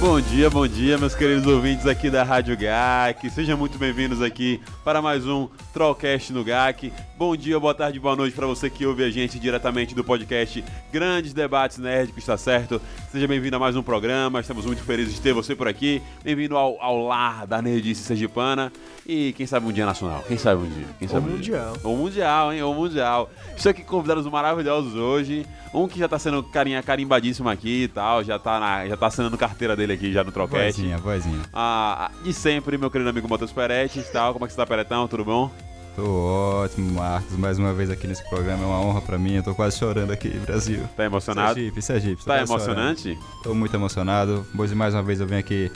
Bom dia, bom dia, meus queridos ouvintes aqui da Rádio GAC. Sejam muito bem-vindos aqui para mais um Trollcast no GAC. Bom dia, boa tarde, boa noite para você que ouve a gente diretamente do podcast Grandes Debates Nerdicos, está certo? Seja bem-vindo a mais um programa, estamos muito felizes de ter você por aqui. Bem-vindo ao, ao lar da Nerdice Sergipana e quem sabe um dia nacional, quem sabe um dia. Quem sabe Ou um mundial. Dia. Ou mundial, hein? Ou mundial. Estou aqui com convidados maravilhosos hoje. Um que já tá sendo carinha, carimbadíssimo aqui e tal, já tá, na, já tá assinando carteira dele aqui já no Trollcast. Vozinha, vozinha. Ah, de sempre, meu querido amigo Matheus Peretti e tal. Como é que você tá, Peretão? Tudo bom? Tô ótimo, Marcos. Mais uma vez aqui nesse programa. É uma honra pra mim. Eu tô quase chorando aqui, Brasil. Tá emocionado? Sergipe, Sergipe. tô Tá quase emocionante? chorando. Tô muito emocionado. Hoje mais uma vez eu venho aqui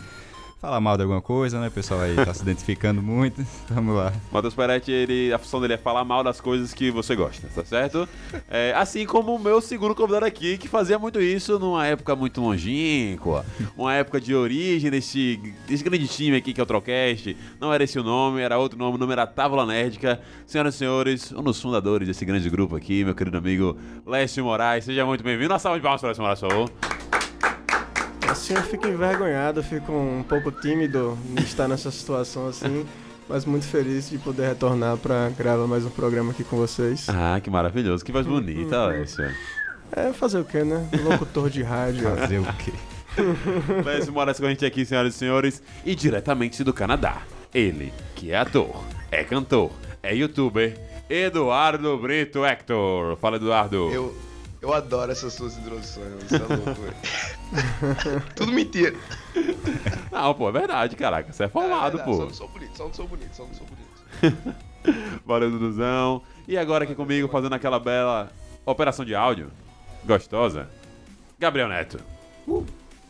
falar mal de alguma coisa, né? O pessoal aí tá se identificando muito. Vamos lá. Matheus Peretti, ele, a função dele é falar mal das coisas que você gosta, tá certo? É, assim como o meu segundo convidado aqui, que fazia muito isso numa época muito longínqua, uma época de origem desse, desse grande time aqui que é o Trocast. Não era esse o nome, era outro nome, o nome era Távola Nerdica. Senhoras e senhores, um dos fundadores desse grande grupo aqui, meu querido amigo Lécio Moraes. Seja muito bem-vindo. Uma salva de palmas para Lécio Moraes, por favor. Assim eu fico envergonhado, fico um pouco tímido de estar nessa situação assim, mas muito feliz de poder retornar para gravar mais um programa aqui com vocês. Ah, que maravilhoso. Que voz bonita, Lécio. É fazer o que, né? Locutor de rádio. Fazer o quê? Lécio Moraes com a gente aqui, senhoras e senhores, e diretamente do Canadá. Ele, que é ator, é cantor, é youtuber, Eduardo Brito Hector. Fala, Eduardo. Eu, eu adoro essas suas introduções, você é louco, velho. Tudo mentira. Não, pô, é verdade, caraca. Você é formado, É, é, pô. Só não sou bonito, só não sou bonito, só não sou bonito. Valeu, Duduzão. E agora aqui comigo, fazendo aquela bela operação de áudio, gostosa, Gabriel Neto.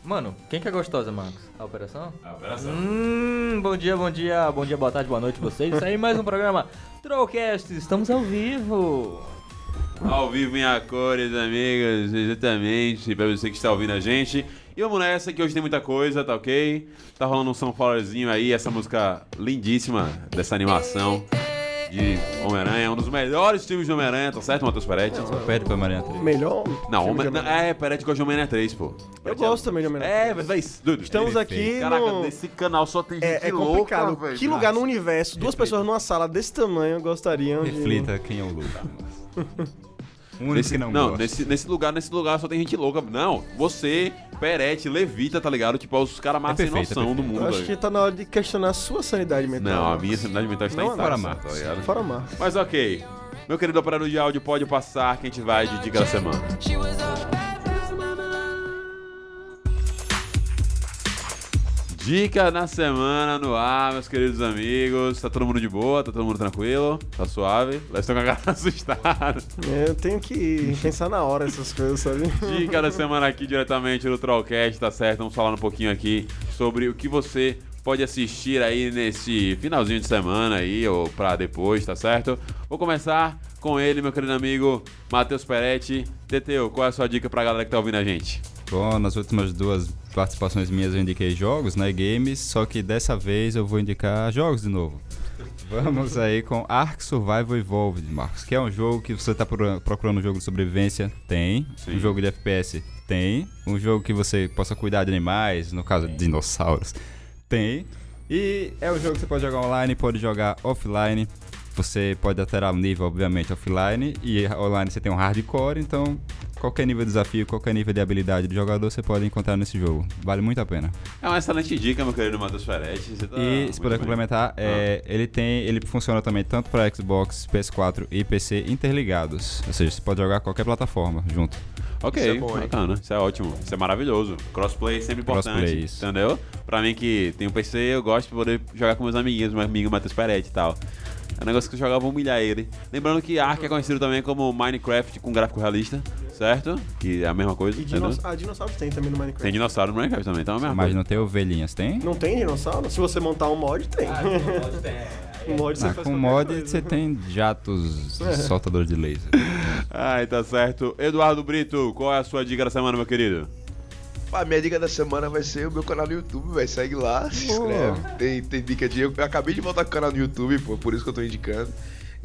Mano, quem que é gostosa, Marcos? A operação? A operação. Hum, bom dia, bom dia, bom dia, boa tarde, boa noite vocês. Isso aí, mais um programa Trollcast, estamos ao vivo. Ao vivo em a cores, amigos, exatamente, pra você que está ouvindo a gente. E vamos nessa, que hoje tem muita coisa, tá ok? Tá rolando um sunflowerzinho aí, essa música lindíssima dessa animação de Homem-Aranha, um dos melhores filmes de Homem-Aranha, tá certo, Matheus Peretti? Só pede pra Maria Três. Melhor? Não, Homem... de não, Homem-Aranha. é, Peretti gosta de Homem-Aranha 3, pô. Eu gosto também de Homem-Aranha. É, mas vai, Dudu. Estamos ele aqui. Caraca, no- nesse canal só tem gente É, é louca, complicado. velho. que lugar no universo, duas pessoas numa sala desse tamanho gostariam de... Reflita quem é o Lucas. O único Nesse, que não, não, nesse, nesse lugar, nesse lugar só tem gente louca. Não, você, Peretti, Levita, tá ligado? Tipo, é os caras mais sem perfeito, é noção do perfeito. mundo, Eu acho velho. que tá na hora de questionar a sua sanidade mental. Não, a minha sanidade mental está Não, em fora Marcos. tá ligado? Fora Marcos. Mas ok. Meu querido operador de áudio, pode passar que a gente vai de dica da semana. Dica na semana no ar, meus queridos amigos. Tá todo mundo de boa? Tá todo mundo tranquilo? Tá suave? Eles estão com a cara assustada. É, Eu tenho que pensar na hora essas coisas, sabe? Dica da semana aqui diretamente do Trollcast, tá certo? Vamos falar um pouquinho aqui sobre o que você pode assistir aí nesse finalzinho de semana aí, ou pra depois, tá certo? Vou começar com ele, meu querido amigo Matheus Peretti. Teteu, qual é a sua dica pra galera que tá ouvindo a gente? Bom, nas últimas duas participações minhas eu indiquei jogos, né? Games, só que dessa vez eu vou indicar jogos de novo. Vamos aí com Ark Survival Evolved, Marcos, que é um jogo que você tá pro- procurando um jogo de sobrevivência, tem. Sim. Um jogo de FPS, tem. Um jogo que você possa cuidar de animais, no caso de dinossauros, tem. E é um jogo que você pode jogar online, pode jogar offline. Você pode alterar o nível, obviamente, offline. E online você tem um hardcore, então qualquer nível de desafio, qualquer nível de habilidade do jogador, você pode encontrar nesse jogo. Vale muito a pena. É uma excelente dica, meu querido Matheus Ferretti. Tá e se puder bem. complementar, é, ele tem, ele funciona também tanto para Xbox, PS4 e PC interligados. Ou seja, você pode jogar qualquer plataforma junto. Ok, Isso é bom, bacana. Isso é ótimo. Isso é maravilhoso. Crossplay é sempre importante. Crossplay, isso. Entendeu? Pra mim que tem um PC, eu gosto de poder jogar com meus amiguinhos, meu amigo Matheus Peretti e tal. É um negócio que eu jogava humilhar ele. Lembrando que Ark é conhecido também como Minecraft com gráfico realista, certo? Que é a mesma coisa, E dinoss... Ah, dinossauros tem também no Minecraft. Tem dinossauro no Minecraft também, então é a mesma Mas coisa. não tem ovelhinhas, tem? Não tem dinossauro? Se você montar um mod, tem. um mod você Ah, com mod coisa. você tem jatos É. soltadores de laser. Ai, tá certo. Eduardo Brito, qual é a sua dica da semana, meu querido? A minha dica da semana vai ser o meu canal no YouTube, velho. Segue lá, se inscreve. Tem, tem dica de. Eu acabei de voltar com o canal no YouTube, pô, por isso que eu tô indicando.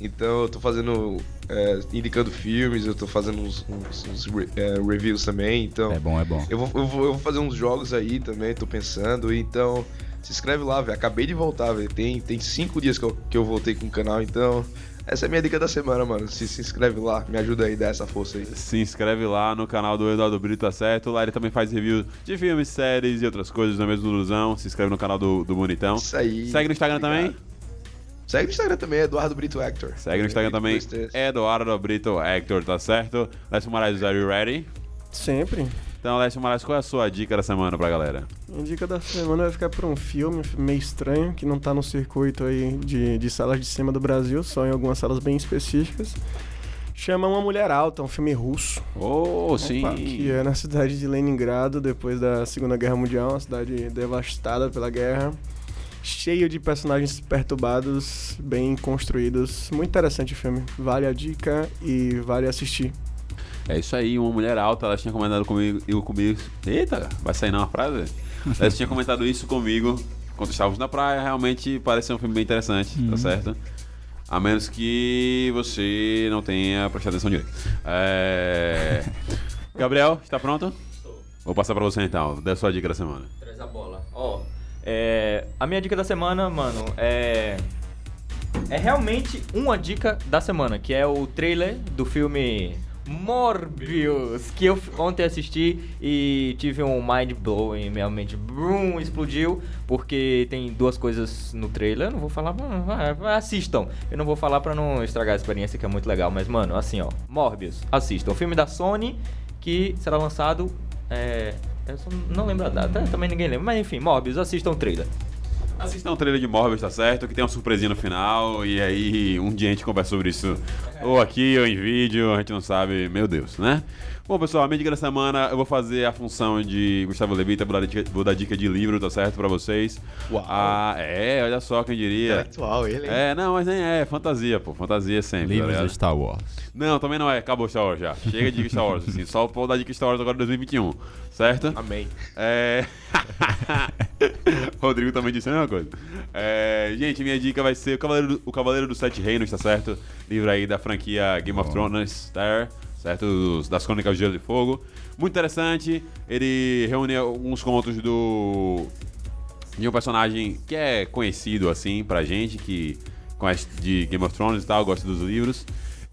Então eu tô fazendo. é, indicando filmes, eu tô fazendo uns, uns- uns re- é, reviews também. Então. É bom, é bom. Eu vou, eu, vou, eu vou fazer uns jogos aí também, tô pensando. Então, se inscreve lá, velho. Acabei de voltar, velho. Tem, tem cinco dias que eu, que eu voltei com o canal, então. Essa é a minha dica da semana, mano. Se, se inscreve lá, me ajuda aí, dá essa força aí. Se inscreve lá no canal do Eduardo Brito, tá certo? Lá ele também faz review de filmes, séries e outras coisas na mesma ilusão. Se inscreve no canal do, do Bonitão. Isso aí. Segue no Instagram Obrigado. também? Segue no Instagram também, Eduardo Brito Hector. Segue no Instagram também. Eduardo Brito Hector, tá certo? Lécio Moraes, are you ready? Sempre. Então, Lécio Moraes, qual é a sua dica da semana pra galera? Minha dica da semana vai ficar pra um filme, meio estranho, que não tá no circuito aí de, de salas de cinema do Brasil, só em algumas salas bem específicas. Chama Uma Mulher Alta, um filme russo. Oh, sim. Que é na cidade de Leningrado, depois da Segunda Guerra Mundial, uma cidade devastada pela guerra. Cheio de personagens perturbados, bem construídos. Muito interessante o filme. Vale a dica e vale assistir. É isso aí, uma mulher alta, ela tinha comentado comigo, eu comigo. Eita, vai sair não a frase? ela tinha comentado isso comigo quando estávamos na praia, realmente pareceu um filme bem interessante, tá certo? A menos que você não tenha prestado atenção direito. É... Gabriel, está pronto? Vou passar pra você então, dê a sua dica da semana. Traz a bola. Ó, é, a minha dica da semana, mano, é. É realmente uma dica da semana, que é o trailer do filme Morbius, que eu ontem assisti e tive um mind blowing, minha mente brum, explodiu, porque tem duas coisas no trailer, eu não vou falar, vai, assistam. Eu não vou falar pra não estragar a experiência, que é muito legal, mas mano, assim ó, Morbius, assistam. O filme da Sony que será lançado, é, eu não lembro a data, também ninguém lembra, mas enfim, Morbius, assistam o trailer. Assistam o trailer de Morbius, tá certo? Que tem uma surpresinha no final e aí um dia a gente conversa sobre isso ou aqui ou em vídeo, a gente não sabe, meu Deus, né? Bom, pessoal, a minha dica da semana eu vou fazer a função de Gustavo Levita, vou dar dica, vou dar dica de livro, tá certo? Pra vocês. Uau. Ah, é, olha só quem diria. Intelectual ele, hein? É, não, mas nem é, fantasia, pô, fantasia sempre. tá Livros ligado? de Star Wars. Não, também não é, acabou Star Wars já. Chega de Star Wars, assim, só vou dar dica de Star Wars agora em 2021, certo? Amém. É. Rodrigo também disse a mesma coisa. É, Gente, minha dica vai ser o Cavaleiro, do, o Cavaleiro dos Sete Reinos, tá certo? Livro aí da franquia Game of Thrones, tá? Certo? Dos- das Crônicas de Gelo e Fogo. Muito interessante. Ele reúne alguns contos do. de um personagem que é conhecido, assim, pra gente, que conhece de Game of Thrones e tal, gosta dos livros.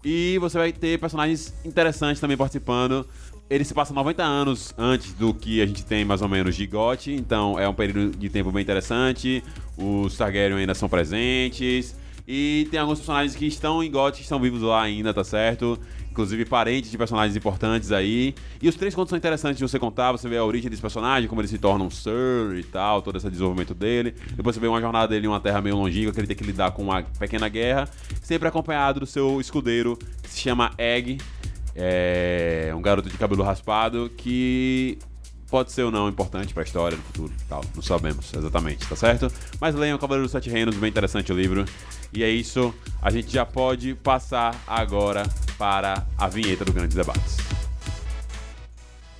E você vai ter personagens interessantes também participando. Ele se passa 90 anos antes do que a gente tem mais ou menos de GOT, então é um período de tempo bem interessante. Os Targaryen ainda são presentes. E tem alguns personagens que estão em GOT, que estão vivos lá ainda, tá certo? Inclusive parentes de personagens importantes aí. E os três contos são interessantes de você contar. Você vê a origem desse personagem, como ele se torna um Sir e tal, todo esse desenvolvimento dele. Depois você vê uma jornada dele em uma terra meio longínqua, que ele tem que lidar com uma pequena guerra. Sempre acompanhado do seu escudeiro, que se chama Egg. É um garoto de cabelo raspado que pode ser ou não importante pra história no futuro tal. Não sabemos exatamente, tá certo? Mas leiam o Cavaleiro dos Sete Reinos, bem interessante o livro. E é isso, a gente já pode passar agora para a vinheta do Grandes Debates.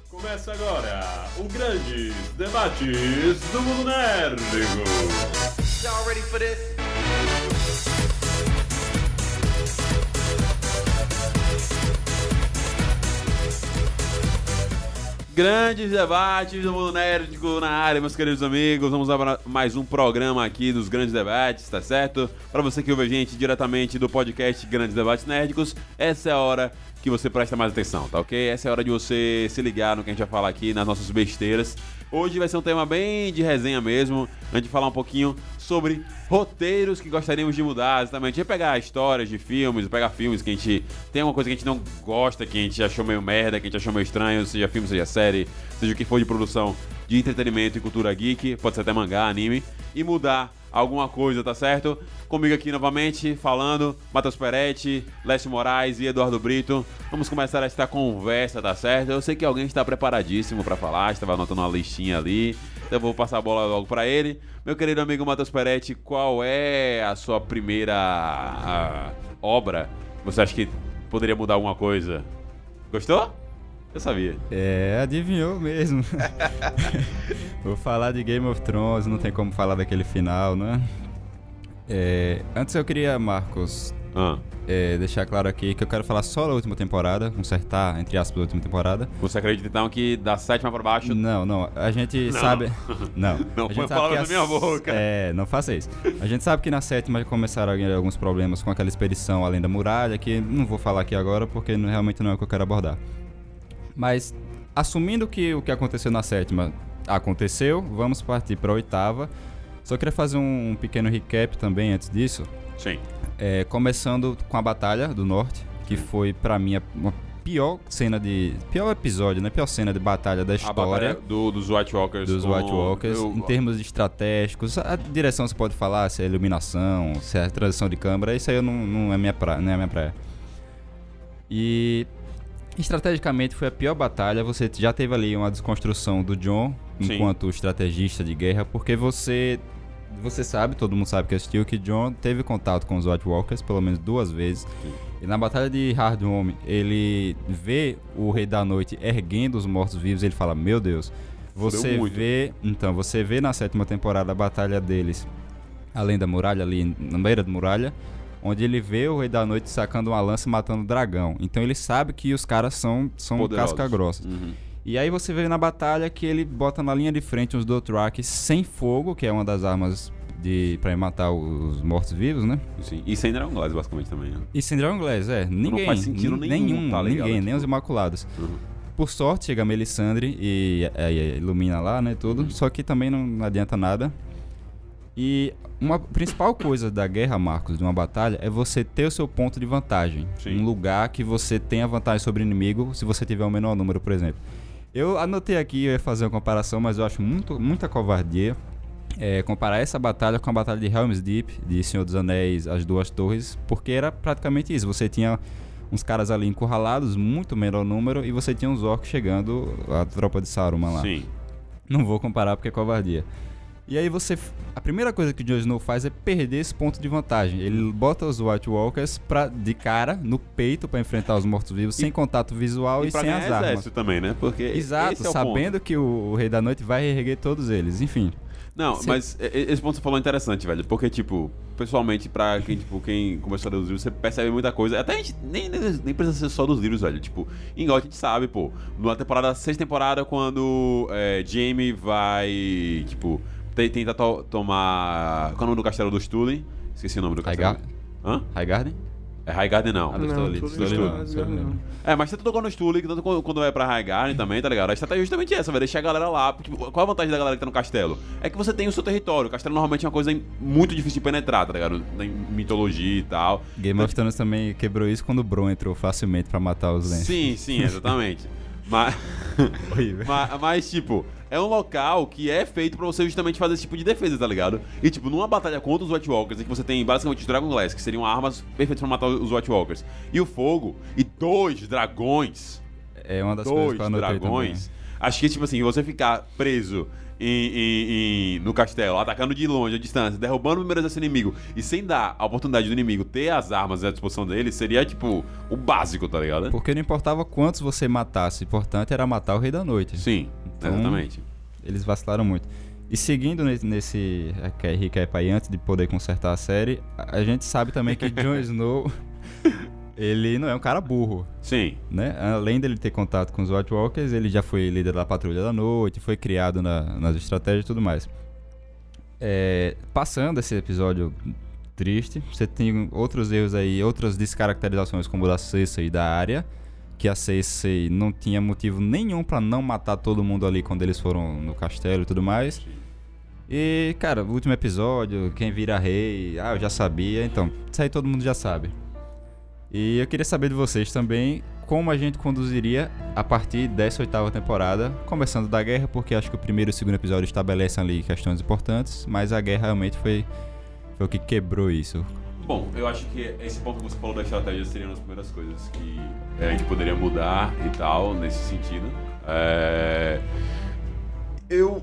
Começa agora o Grandes Debates do Mundo Nérdico. Grandes debates do mundo nerdico na área, meus queridos amigos. Vamos a mais um programa aqui dos Grandes Debates, tá certo? Para você que ouve a gente diretamente do podcast Grandes Debates Nerdicos, essa é a hora que você presta mais atenção, tá ok? Essa é a hora de você se ligar no que a gente vai falar aqui, nas nossas besteiras. Hoje vai ser um tema bem de resenha mesmo, a gente falar um pouquinho sobre roteiros que gostaríamos de mudar, exatamente. Vai pegar histórias de filmes, pegar filmes que a gente tem alguma coisa que a gente não gosta, que a gente achou meio merda, que a gente achou meio estranho, seja filme, seja série, seja o que for de produção de entretenimento e cultura geek, pode ser até mangá, anime, e mudar alguma coisa, tá certo? Comigo aqui novamente, falando, Matheus Peretti, Lécio Moraes e Eduardo Brito. Vamos começar esta conversa, tá certo? Eu sei que alguém está preparadíssimo para falar, estava anotando uma listinha ali, então eu vou passar a bola logo para ele. Meu querido amigo Matheus Peretti, qual é a sua primeira a, obra? Você acha que poderia mudar alguma coisa? Gostou? Eu sabia. É, adivinhou mesmo. Vou falar de Game of Thrones, não tem como falar daquele final, né? É, antes eu queria, Marcos, Ah, é, deixar claro aqui que eu quero falar só da última temporada, consertar, entre aspas, a última temporada. você acredita então que da sétima pra baixo. Não, não, a gente sabe... Não, Não a põe gente sabe palavras que na minha boca. É, não faça isso. A gente sabe que na sétima começaram a- alguns problemas com aquela expedição além da muralha, que não vou falar aqui agora porque não- realmente não é o que eu quero abordar. Mas, assumindo que o que aconteceu na sétima aconteceu, vamos partir para a oitava. Só queria fazer um, um pequeno recap também antes disso. Sim. É, começando com a Batalha do Norte, que foi pra mim a uma pior cena de. Pior episódio, né? Pior cena de batalha da A história. batalha do, dos White Walkers. Dos White Walkers, em termos estratégicos, a direção você pode falar, se é iluminação, se é transição de câmera, isso aí eu não, não é minha praia, não é minha praia. E estrategicamente foi a pior batalha, você já teve ali uma desconstrução do John Sim. enquanto estrategista de guerra, porque você você sabe, todo mundo sabe que assistiu que John teve contato com os White Walkers pelo menos duas vezes. E na batalha de Hardhome, ele vê o Rei da Noite erguendo os mortos-vivos, ele fala: "Meu Deus". Você vê, então, você vê na sétima temporada a batalha deles além da muralha ali na beira da muralha, onde ele vê o Rei da Noite sacando uma lança e matando o dragão. Então ele sabe que os caras são são Poderosos. casca grossa. Uhum. E aí você vê na batalha que ele bota na linha de frente uns Dothraki sem fogo, que é uma das armas de para matar os mortos-vivos, né? Sim. E sem Dragon Glass, basicamente, também. Né? E sem Dragon Glass, é. Ninguém. faz sentido nin- nenhum, tá ligado? Ninguém, nem Tipo- os Imaculados. Uhum. Por sorte, chega a Melisandre e, é, é, ilumina lá, né, tudo. Uhum. Só que também não adianta nada. E uma principal coisa da guerra, Marcos, de uma batalha, é você ter o seu ponto de vantagem. Sim. Um lugar que você tenha vantagem sobre o inimigo, se você tiver o menor número, por exemplo. Eu anotei aqui, eu ia fazer uma comparação, mas eu acho muito, muita covardia é, comparar essa batalha com a batalha de Helm's Deep, de Senhor dos Anéis, As Duas Torres, porque era praticamente isso. Você tinha uns caras ali encurralados, muito menor número, e você tinha uns orcs chegando, a tropa de Saruman lá. Sim. Não vou comparar porque é covardia. E aí você. A primeira coisa que o Jon Snow faz é perder esse ponto de vantagem. Ele bota os White Walkers pra, de cara, no peito, pra enfrentar os mortos-vivos, sem contato visual e, E pra sem as armas. também, né? Porque Exato, é o sabendo ponto. que o, o Rei da Noite vai reerguer todos eles. Enfim. Não, mas esse ponto que você falou é interessante, velho. Porque, tipo, pessoalmente, pra quem, tipo, quem começou a ler os livros, você percebe muita coisa. Até a gente nem, nem, nem precisa ser só dos livros, velho. Tipo, em God a gente sabe, pô. Na temporada, sexta temporada, quando é, Jamie vai, tipo, te- tentar to- tomar. Qual é o nome do castelo do Stulin? Esqueci o nome do castelo. Hã? Highgarden? É Highgarden não. Ah, do Não. É, mas você tocou no Stulin, tanto quando, vai pra Highgarden também, tá ligado? A estratégia é justamente essa, velho. Deixar a galera lá. Tipo, qual a vantagem da galera que tá no castelo? É que você tem o seu território. O castelo normalmente é uma coisa muito difícil de penetrar, tá ligado? Em mitologia e tal. Game of Thrones também quebrou isso quando o Bron entrou facilmente pra matar os Lance. Sim, sim, exatamente. mas, Horrível. mas, mas, tipo, é um local que é feito pra você justamente fazer esse tipo de defesa, tá ligado? E, tipo, numa batalha contra os White Walkers, em que você tem basicamente os Dragon Glass, que seriam armas perfeitas pra matar os White Walkers, e o fogo, e dois dragões É uma das coisas dois que eu dragões. Acho que, tipo assim, você ficar preso em, em- no castelo, atacando de longe, a distância, derrubando primeiro exército inimigo e sem dar a oportunidade do inimigo ter as armas à disposição dele, seria, tipo, o básico, tá ligado? Porque não importava quantos você matasse, o importante era matar o Rei da Noite. Sim, Então, exatamente. Eles vacilaram muito. E seguindo ne- nesse recap aí, antes de poder consertar a série, a gente sabe também que Jon Snow ele não é um cara burro, Sim. né? Além dele ter contato com os White Walkers, ele já foi líder da Patrulha da Noite, foi criado na- nas estratégias e tudo mais. É, passando esse episódio triste, você tem outros erros aí, outras descaracterizações como o da Cersei e da área, que a Cersei não tinha motivo nenhum pra não matar todo mundo ali quando eles foram no castelo e tudo mais. E, cara, o último episódio, quem vira rei, ah, eu já sabia, então, isso aí todo mundo já sabe. E eu queria saber de vocês também como a gente conduziria a partir dessa oitava temporada, começando da guerra, porque acho que o primeiro e o segundo episódio estabelecem ali questões importantes, mas a guerra realmente foi, foi o que quebrou isso. Bom, eu acho que esse ponto que você falou da estratégia seria uma das primeiras coisas que é, a gente poderia mudar e tal, nesse sentido. É, Eu,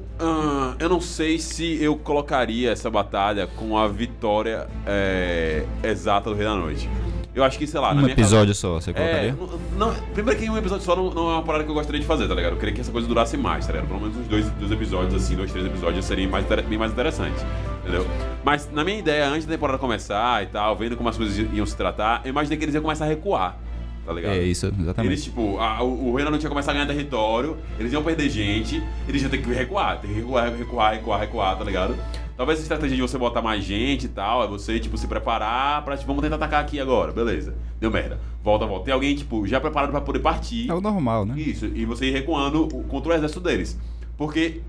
eu não sei se eu colocaria essa batalha com a vitória é, exata do Rei da Noite. Eu acho que, sei lá, na um minha episódio só, você É, colocaria? não, não- primeiro que um episódio só não, não é uma parada que eu gostaria de fazer, tá ligado? Eu queria que essa coisa durasse mais, tá ligado? Pelo menos uns dois, dois episódios, assim, dois, três episódios seria mais, bem mais interessante, entendeu? Mas na minha ideia, antes da temporada começar e tal, vendo como as coisas iam se tratar, eu imaginei que eles iam começar a recuar, tá ligado? É isso, exatamente. Eles, tipo, a- o, o Reino não tinha começar a ganhar território, eles iam perder gente, eles iam ter que recuar, ter que recuar, recuar, recuar, recuar, tá ligado? Talvez a estratégia de você botar mais gente e tal, é você, tipo, se preparar pra, tipo, vamos tentar atacar aqui agora, beleza. Deu merda. Volta, volta. Tem alguém, tipo, já preparado pra poder partir. É o normal, né? Isso, e você ir recuando contra o exército deles. Porque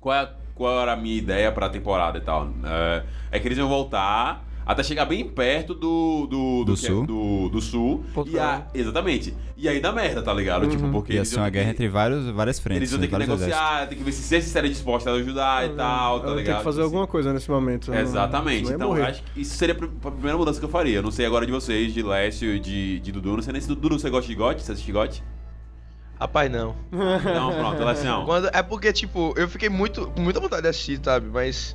qual, é, qual era a minha ideia pra temporada e tal? É, é que eles iam voltar até chegar bem perto do. Do, Do que é- sul. do, do sul. E a- Alegre. exatamente. E aí dá merda, tá ligado? Tipo, porque Ia ser uma guerra que- entre vários, várias frentes, Eles iam ter que negociar, tem que ver se se eles estaria disposta a ajudar e tal, tá Ela ligado? tem que fazer Tipo alguma coisa nesse momento. né? Exatamente. Então, acho que isso seria a pr- a primeira mudança que eu faria. Eu não sei agora de vocês, de Lécio e de, de Dudu. Não sei nem se Dudu você gosta de gote. Você assiste gote? Rapaz, não. Não, pronto, Lécio. Quando, é porque, tipo, eu fiquei muito, com muita vontade de assistir, sabe? Mas.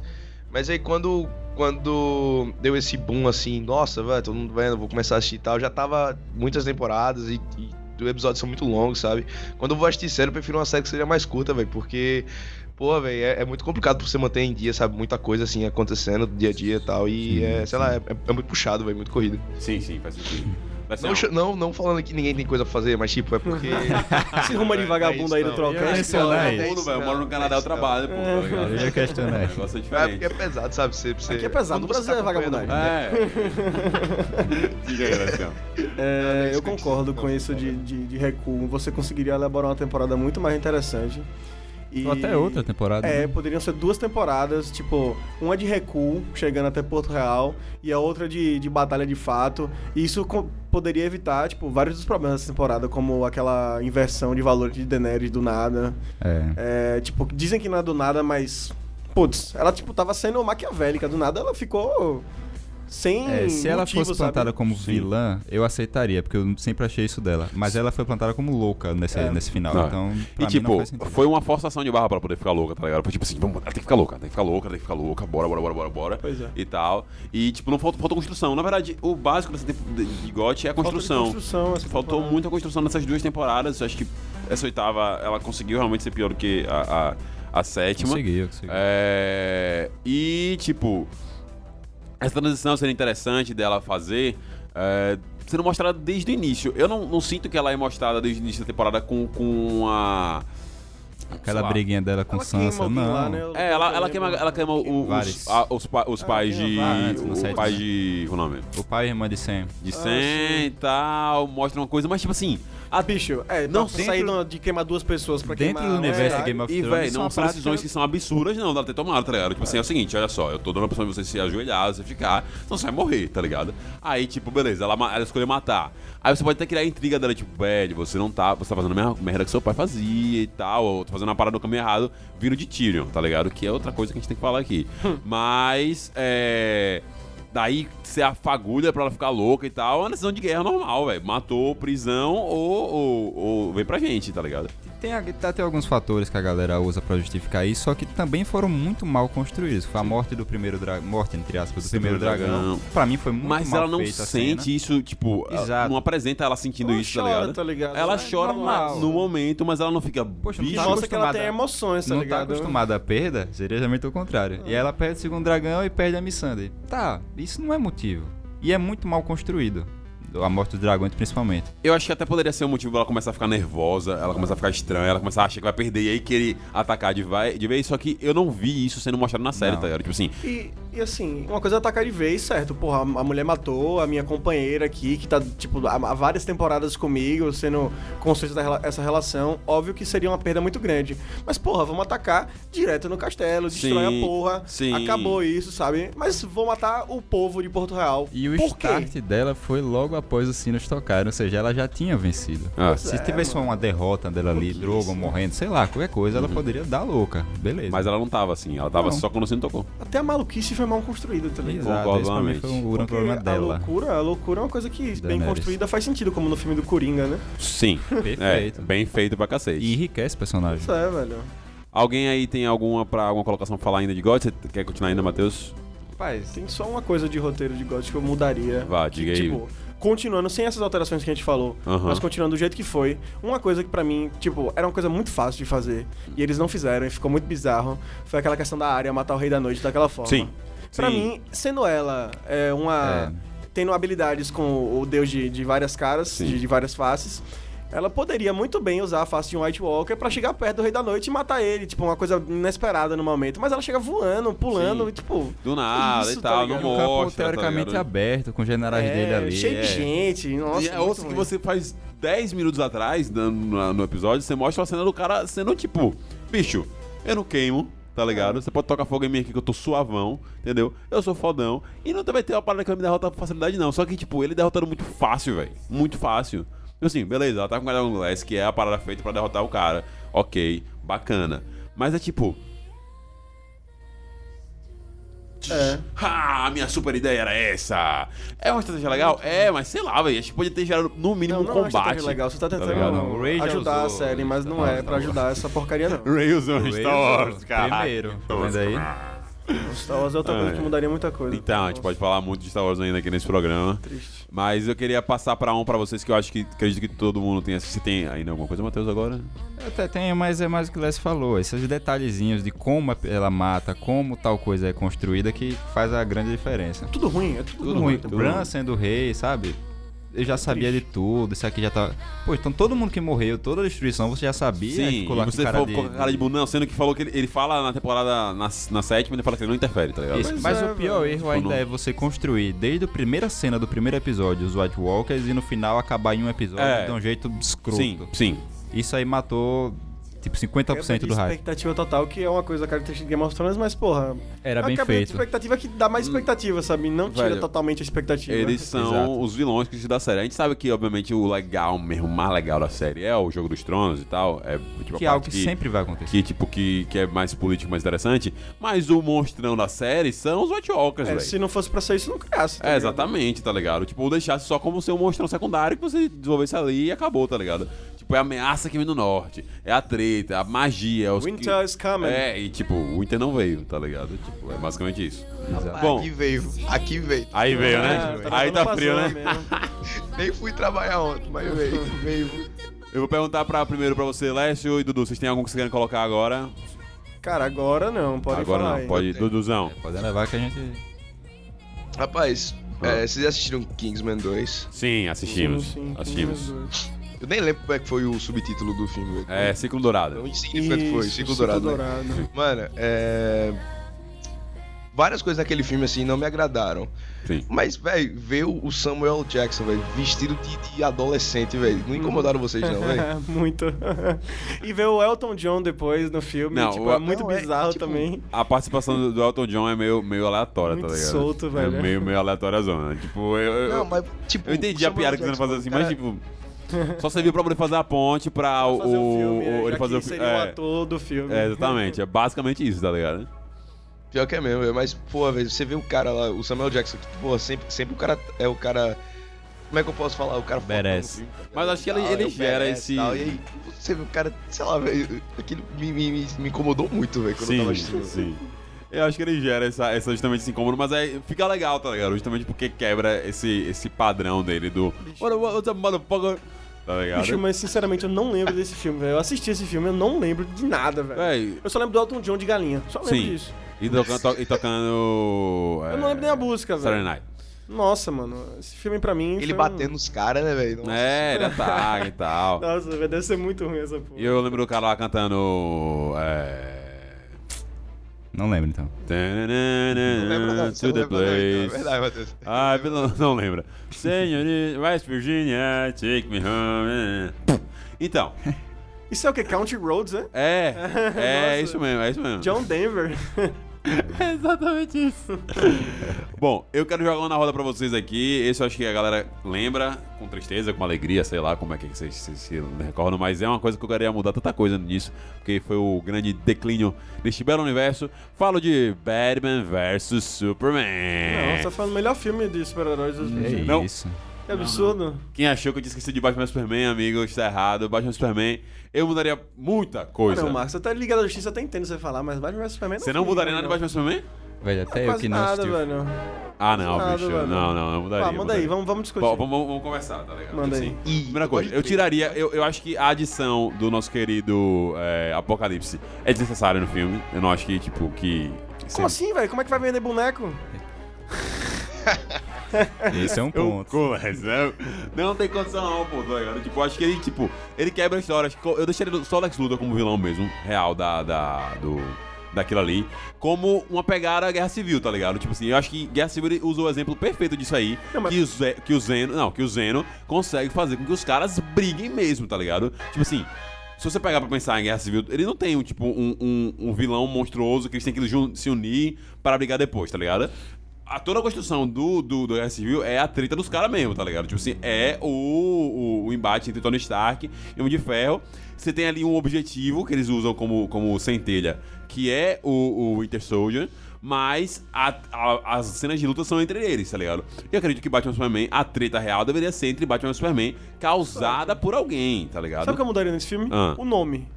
Mas aí quando. Quando deu esse boom assim, nossa, velho, todo mundo vendo, vou começar a assistir e tal, já tava muitas temporadas e, e os episódios são muito longos, sabe? Quando eu vou assistir série, eu prefiro uma série que seja mais curta, velho, porque. Pô, velho, é, é muito complicado pra você manter em dia, sabe? Muita coisa assim acontecendo do dia a dia e tal. E Sim, é, sei lá, é, é muito puxado, velho, muito corrido. Sim, sim, faz sentido. Não, não, não falando que ninguém tem coisa pra fazer, mas tipo, é porque. Esse rumo de vagabundo aí do troca. Trocast. mencionar Todo mundo, velho. Eu moro no Canadá, eu trabalho, pô. Tá Eu ia questionar. O negócio é É porque é pesado, sabe? Você, você, Aqui é pesado, no você Brasil é acompanhando- vagabundagem. É. Diga aí, Lécio. É, eu isso concordo com isso de, de, de recuo. Você conseguiria elaborar uma temporada muito mais interessante. E... Ou até outra temporada. É, né? poderiam ser duas temporadas, tipo, uma de recuo, chegando até Porto Real, e a outra de, de batalha de fato. E isso poderia evitar, tipo, vários dos problemas dessa temporada, como aquela inversão de valor de Daenerys do nada. É. É, tipo, dizem que não é do nada, mas. Putz, ela, tipo, tava sendo maquiavélica. Do nada ela ficou. Sem. É, se ela motivo, fosse sabe? plantada como Sim. vilã, eu aceitaria, porque eu sempre achei isso dela. Mas ela foi plantada como louca nesse, É. nesse final, Não. então. E tipo, faz sentido. foi uma forçação de barra pra poder ficar louca, tá ligado? Foi tipo assim, vamos, ela tem que ficar louca, tem que ficar louca, tem que ficar louca, bora, bora, bora, bora, bora. Pois é. E tal. E tipo, não faltou, faltou construção. Na verdade, o básico dessa de de GOT é a construção. construção essa Faltou temporada. muita construção nessas duas temporadas. Eu acho que essa oitava, ela conseguiu realmente ser pior do que a, a, a sétima. Conseguiu, conseguiu. É, e, tipo, essa transição seria interessante dela fazer, é, sendo mostrada desde o início. Eu não, não sinto que ela é mostrada desde o início da temporada com, com a. Aquela briguinha dela com Ela Sansa, não. lá, né? É, ela, ela queima, ela queima o- os, a- os, pa- os Ah, pais queima de. vários, O pai de. Qual o nome? O pai e irmã de Sam. De Ah, Sam sim. e tal, mostra uma coisa, mas tipo assim. Ah, bicho, é, Não, dentro- sair de- queimar duas pessoas pra Dentro queimar do uma universo de Game of E, Thrones, isso é não são prática- decisões que são absurdas, não, dela ter tomado, tá ligado? Tipo assim, é o seguinte, olha só, eu tô dando a opção de você se ajoelhar, você ficar, senão você vai morrer, tá ligado? Aí, tipo, beleza, ela, ela escolheu matar. Aí você pode até criar a intriga dela, tipo, velho, você não tá, você tá fazendo a mesma merda que seu pai fazia e tal, ou tá fazendo uma parada no caminho errado, vindo de Tyrion, tá ligado? Que é outra coisa que a gente tem que falar aqui. Mas, é... Daí você afagulha pra ela ficar louca e tal, é uma decisão de guerra normal, velho. Matou, prisão ou, ou, ou vem pra gente, tá ligado? Tem, tá, tem alguns fatores que a galera usa pra justificar isso, só que também foram muito mal construídos. Foi a morte do primeiro dragão. Morte, entre aspas, do primeiro primeiro dragão. dragão. Pra mim foi muito Mas mal ela não sente isso, tipo, Exato. não apresenta ela sentindo Ela isso, tá chora, ligado? tá ligado? Ela É chora normal. no momento, mas ela não fica. Poxa, não tá Mostra que ela tem emoções, tá não tá ligado? acostumada à perda, seria realmente o contrário. E ela perde o segundo dragão e perde a Missandei. Tá, isso não é motivo. E é muito mal construído. A morte do dragão principalmente. Eu acho que até poderia ser um motivo pra ela começar a ficar nervosa, ela começar a ficar estranha, ela começar a achar que vai perder e aí querer atacar de, vai, de vez, só que eu não vi isso sendo mostrado na série, Não. tá ligado? Tipo assim, E, e assim, uma coisa é atacar de vez, certo? Porra, a mulher matou a minha companheira aqui, que tá, tipo, há, várias temporadas comigo, sendo construída essa relação. Óbvio que seria uma perda muito grande. Mas, porra, vamos atacar direto no castelo, destrói Sim, a porra. sim. Acabou isso, sabe? Mas vou matar o povo de Porto Real. E o Por quê? start dela foi logo após os sinos tocarem, ou seja, ela já tinha vencido. Ah. Se É, tivesse mano. uma derrota dela ali, Drogon morrendo, sei lá, qualquer coisa, ela poderia dar louca. Beleza. mas ela não tava assim, ela tava Não. só quando o sino tocou. Até a maluquice foi mal construída também. Exato, Concordo esse pra mim foi um grande problema a dela. loucura, a loucura é uma coisa que bem Daenerys. construída faz sentido, como no filme do Coringa, né? Sim. Perfeito. É, bem feito pra cacete. E enriquece o personagem. Isso é, velho. Alguém aí tem alguma pra alguma colocação pra falar ainda de God? Você quer continuar ainda, Matheus? Rapaz, tem só uma coisa de roteiro de God que eu mudaria. Vá, que, diga aí. Tipo, continuando sem essas alterações que a gente falou, Aham. mas continuando do jeito que foi, uma coisa que pra mim, tipo, era uma coisa muito fácil de fazer e eles não fizeram e ficou muito bizarro, foi aquela questão da área matar o Rei da Noite daquela forma. Sim. Pra Sim. mim, sendo ela é, uma. tendo habilidades com o deus de, de várias caras, de, de várias faces. Ela poderia muito bem usar a face de um White Walker pra chegar perto do Rei da Noite e matar ele, tipo, uma coisa inesperada no momento. Mas ela chega voando, pulando, Sim. e tipo. Do nada Isso, e tá tal, não? Um campo mostra. tá teoricamente ligado? aberto, com os generais é, dele ali. cheio é. de gente. Nossa, e é outra que ruim. você faz 10 minutos atrás, no, no- no episódio, você mostra a cena do cara sendo tipo, bicho, eu não queimo, tá ligado? Você pode tocar fogo em mim aqui que eu tô suavão, entendeu? Eu sou fodão. E não vai ter uma parada que vai me derrotar com facilidade, não. Só que, tipo, ele derrotando muito fácil, velho. Muito fácil. Tipo assim, beleza, ela tá com o Guardião Glass, que é a parada feita pra derrotar o cara. Ok, bacana. Mas é tipo. É. Ah, minha super ideia era essa! É uma estratégia legal? É, mas sei lá, velho. Acho que podia ter gerado no mínimo Não, um não é uma combate. estratégia legal, você tá tentando ligado? O Ray já ajudar a usou- série, mas não é tá pra ajudar essa porcaria, não. Ray usou Ray Star Wars, usou cara. Primeiro, tá vendo aí? Star Wars é outra coisa É. que mudaria muita coisa. Então, a gente pode falar muito de Star Wars ainda aqui nesse programa. Triste. Mas eu queria passar pra um pra vocês que eu acho que acredito que todo mundo tem. Se tem ainda alguma coisa, Matheus, agora? Eu até tenho, mas é mais o que o Les falou. Esses detalhezinhos de como ela mata, como tal coisa é construída, que faz a grande diferença. Tudo ruim, é tudo, Tudo ruim. tudo Bran ruim. sendo rei, sabe? Eu já sabia de tudo, isso aqui já tá. Pô, então todo mundo que morreu, toda a destruição, você já sabia. Sim, que e coloca você cara falou de- com a cara de bunda, não, sendo que falou que ele, ele fala na temporada, na, na sétima, ele fala que ele não interfere, tá ligado? Isso, Pois mas é, o pior erro ainda não- é você construir desde a primeira cena do primeiro episódio os White Walkers e no final acabar em um episódio É. de um jeito escroto. Sim, sim. Isso aí matou tipo 50% Quebra de do hype. expectativa total, que é uma coisa característica de Game of Thrones, mas, porra... Era bem feito. expectativa que dá mais expectativa, sabe? Não tira Velho, totalmente a expectativa. Eles são Exato. os vilões que se da série. A gente sabe que, obviamente, o legal mesmo, o mais legal da série é o Jogo dos Tronos e tal. É tipo, a Que é algo parte que sempre vai acontecer. que tipo que, que é mais político, mais interessante. Mas o monstrão da série são os White Walkers, É, se não fosse pra ser isso, não criasse. tá É, exatamente, tá ligado? Tipo, ou deixasse só como ser um monstrão secundário que você desenvolvesse ali e acabou, tá ligado? Tipo, é a ameaça que vem do norte, é a treta, é a magia, é os Winter is coming. É, e tipo, o Winter não veio, tá ligado? Tipo, é basicamente isso. Exato. Bom, Aqui veio, aqui veio. aí veio, né? É, aí dando tá frio, né? Nem fui trabalhar ontem, mas veio, veio. Eu vou perguntar pra, primeiro pra você, Lécio e Dudu, vocês têm algum que vocês querem colocar agora? Cara, agora não, pode agora falar não, aí. pode. Duduzão. Pode levar que a gente. Rapaz, Ah. é, vocês assistiram Kingsman 2? Sim, assistimos. Sim, sim, assistimos. Eu nem lembro como é que foi o subtítulo do filme. velho. É, Ciclo Dourado. Tão insignificante foi, Isso, Ciclo Dourado. né? Dourado. Mano, é. Várias coisas naquele filme, assim, não me agradaram. Sim. Mas, velho, ver o Samuel Jackson, velho, vestido de, de adolescente, velho, não incomodaram vocês, não, velho? muito. e ver o Elton John depois no filme, Não, tipo, o- é muito não, é, bizarro tipo, também. A participação do- Elton John é meio, meio aleatória, Muito tá ligado? solto, velho. É meio, meio aleatória a zona. Tipo, eu, eu, Não, mas, tipo. eu entendi a piada que você Jackson, fazer assim, cara, mas tipo. Só serviu pra poder fazer a ponte pra o. fazer o filme, o- é, ele fazer o fi- seria o é, ator do filme. é, exatamente. É basicamente isso, tá ligado? Pior que é mesmo, mas, pô, velho, você vê o cara lá, o Samuel Jackson, que, pô, sempre, sempre o cara é o cara. Como é que eu posso falar? O cara Merece. filme, tá ligado? Mas acho que ele- Tal, ele é gera merece esse- tal, E aí, você vê o cara, sei lá, velho, aquilo me, me, me, incomodou muito, velho, quando eu tava Sim, assistindo. sim. Eu acho que ele gera essa, essa justamente esse incômodo, mas aí fica legal, tá ligado? Justamente porque quebra esse, esse padrão dele do. What, motherfucker? Tá ligado? Bicho, mas sinceramente eu não lembro desse filme, velho. Eu assisti esse filme, eu não lembro de nada, velho. Eu só lembro do Elton John de galinha. Só lembro Sim. disso. e tocando. to- e tocando Eu não lembro nem a música, velho. Nossa, mano, esse filme pra mim. Ele foi um- batendo nos caras, né, velho? É, ele ataca e tal. Nossa, velho, deve ser muito ruim essa porra. E eu lembro do cara lá cantando. É. Não lembro então. Não lembro To the é place. verdade, Matheus. Ah, não, não lembra. Senhorita, West Virginia, take me home. Então, Isso é o que? Country Roads, né? é, é Nossa. isso mesmo, é isso mesmo. John Denver. É exatamente isso. Bom, eu quero jogar uma na roda pra vocês aqui. Esse eu acho que a galera lembra com tristeza, com alegria, sei lá como é que vocês se, se recordam, mas é uma coisa que eu queria mudar tanta coisa nisso, porque foi o grande declínio deste belo universo. Falo de Batman vs Superman. Não, você tá falando o melhor filme de super-heróis dos É. Não. isso. Que absurdo. Quem achou que eu tinha esquecido de Batman Superman, amigo, está errado. Batman Superman, eu mudaria muita coisa. Não, Marcos, você tá ligado à justiça, eu até entendo você falar, mas Batman vs Superman Você é não um filme mudaria nada de Batman Superman? Velho, até eu Quase que não nada, velho. Ah, não, Nada, bicho. velho. Não, não, eu mudaria. Ah, manda aí, mudaria. vamos, vamos discutir. Bom, vamos, vamos conversar, tá ligado? Manda Tipo aí. assim, Primeira coisa, eu tiraria. Eu, eu acho que a adição do nosso querido é, Apocalipse é desnecessária no filme. Eu não acho que, tipo, que. Como assim, velho? Como é que vai vender boneco? Esse é um Eu, ponto. Colas, né? Não tem condição não, pô, tá ligado? Tipo, eu acho que ele, tipo, ele quebra a história. Acho que Eu deixaria só o Lex Luthor como vilão mesmo, real da, da, do, daquilo ali, como uma pegada à Guerra Civil, tá ligado? Tipo assim, eu acho que Guerra Civil usou o exemplo perfeito disso aí, Não, mas- que, o Ze- que o Zeno, não, que o Zeno consegue fazer com que os caras briguem mesmo, tá ligado? Tipo assim, se você pegar pra pensar em Guerra Civil, ele não tem um, tipo, um, um, um vilão monstruoso que eles têm que se unir para brigar depois, tá ligado? A, toda a construção do, do, do Guerra Civil é a treta dos caras mesmo, tá ligado? Tipo assim, é o, o, o embate entre Tony Stark e Homem de Ferro. Você tem ali um objetivo que eles usam como, como centelha, que é o, o Winter Soldier. Mas a- a- as cenas de luta são entre eles, tá ligado? E eu acredito que Batman e Superman, a treta real deveria ser entre Batman e Superman, causada por alguém, tá ligado? Sabe o que eu mudaria nesse filme? Ah. O nome.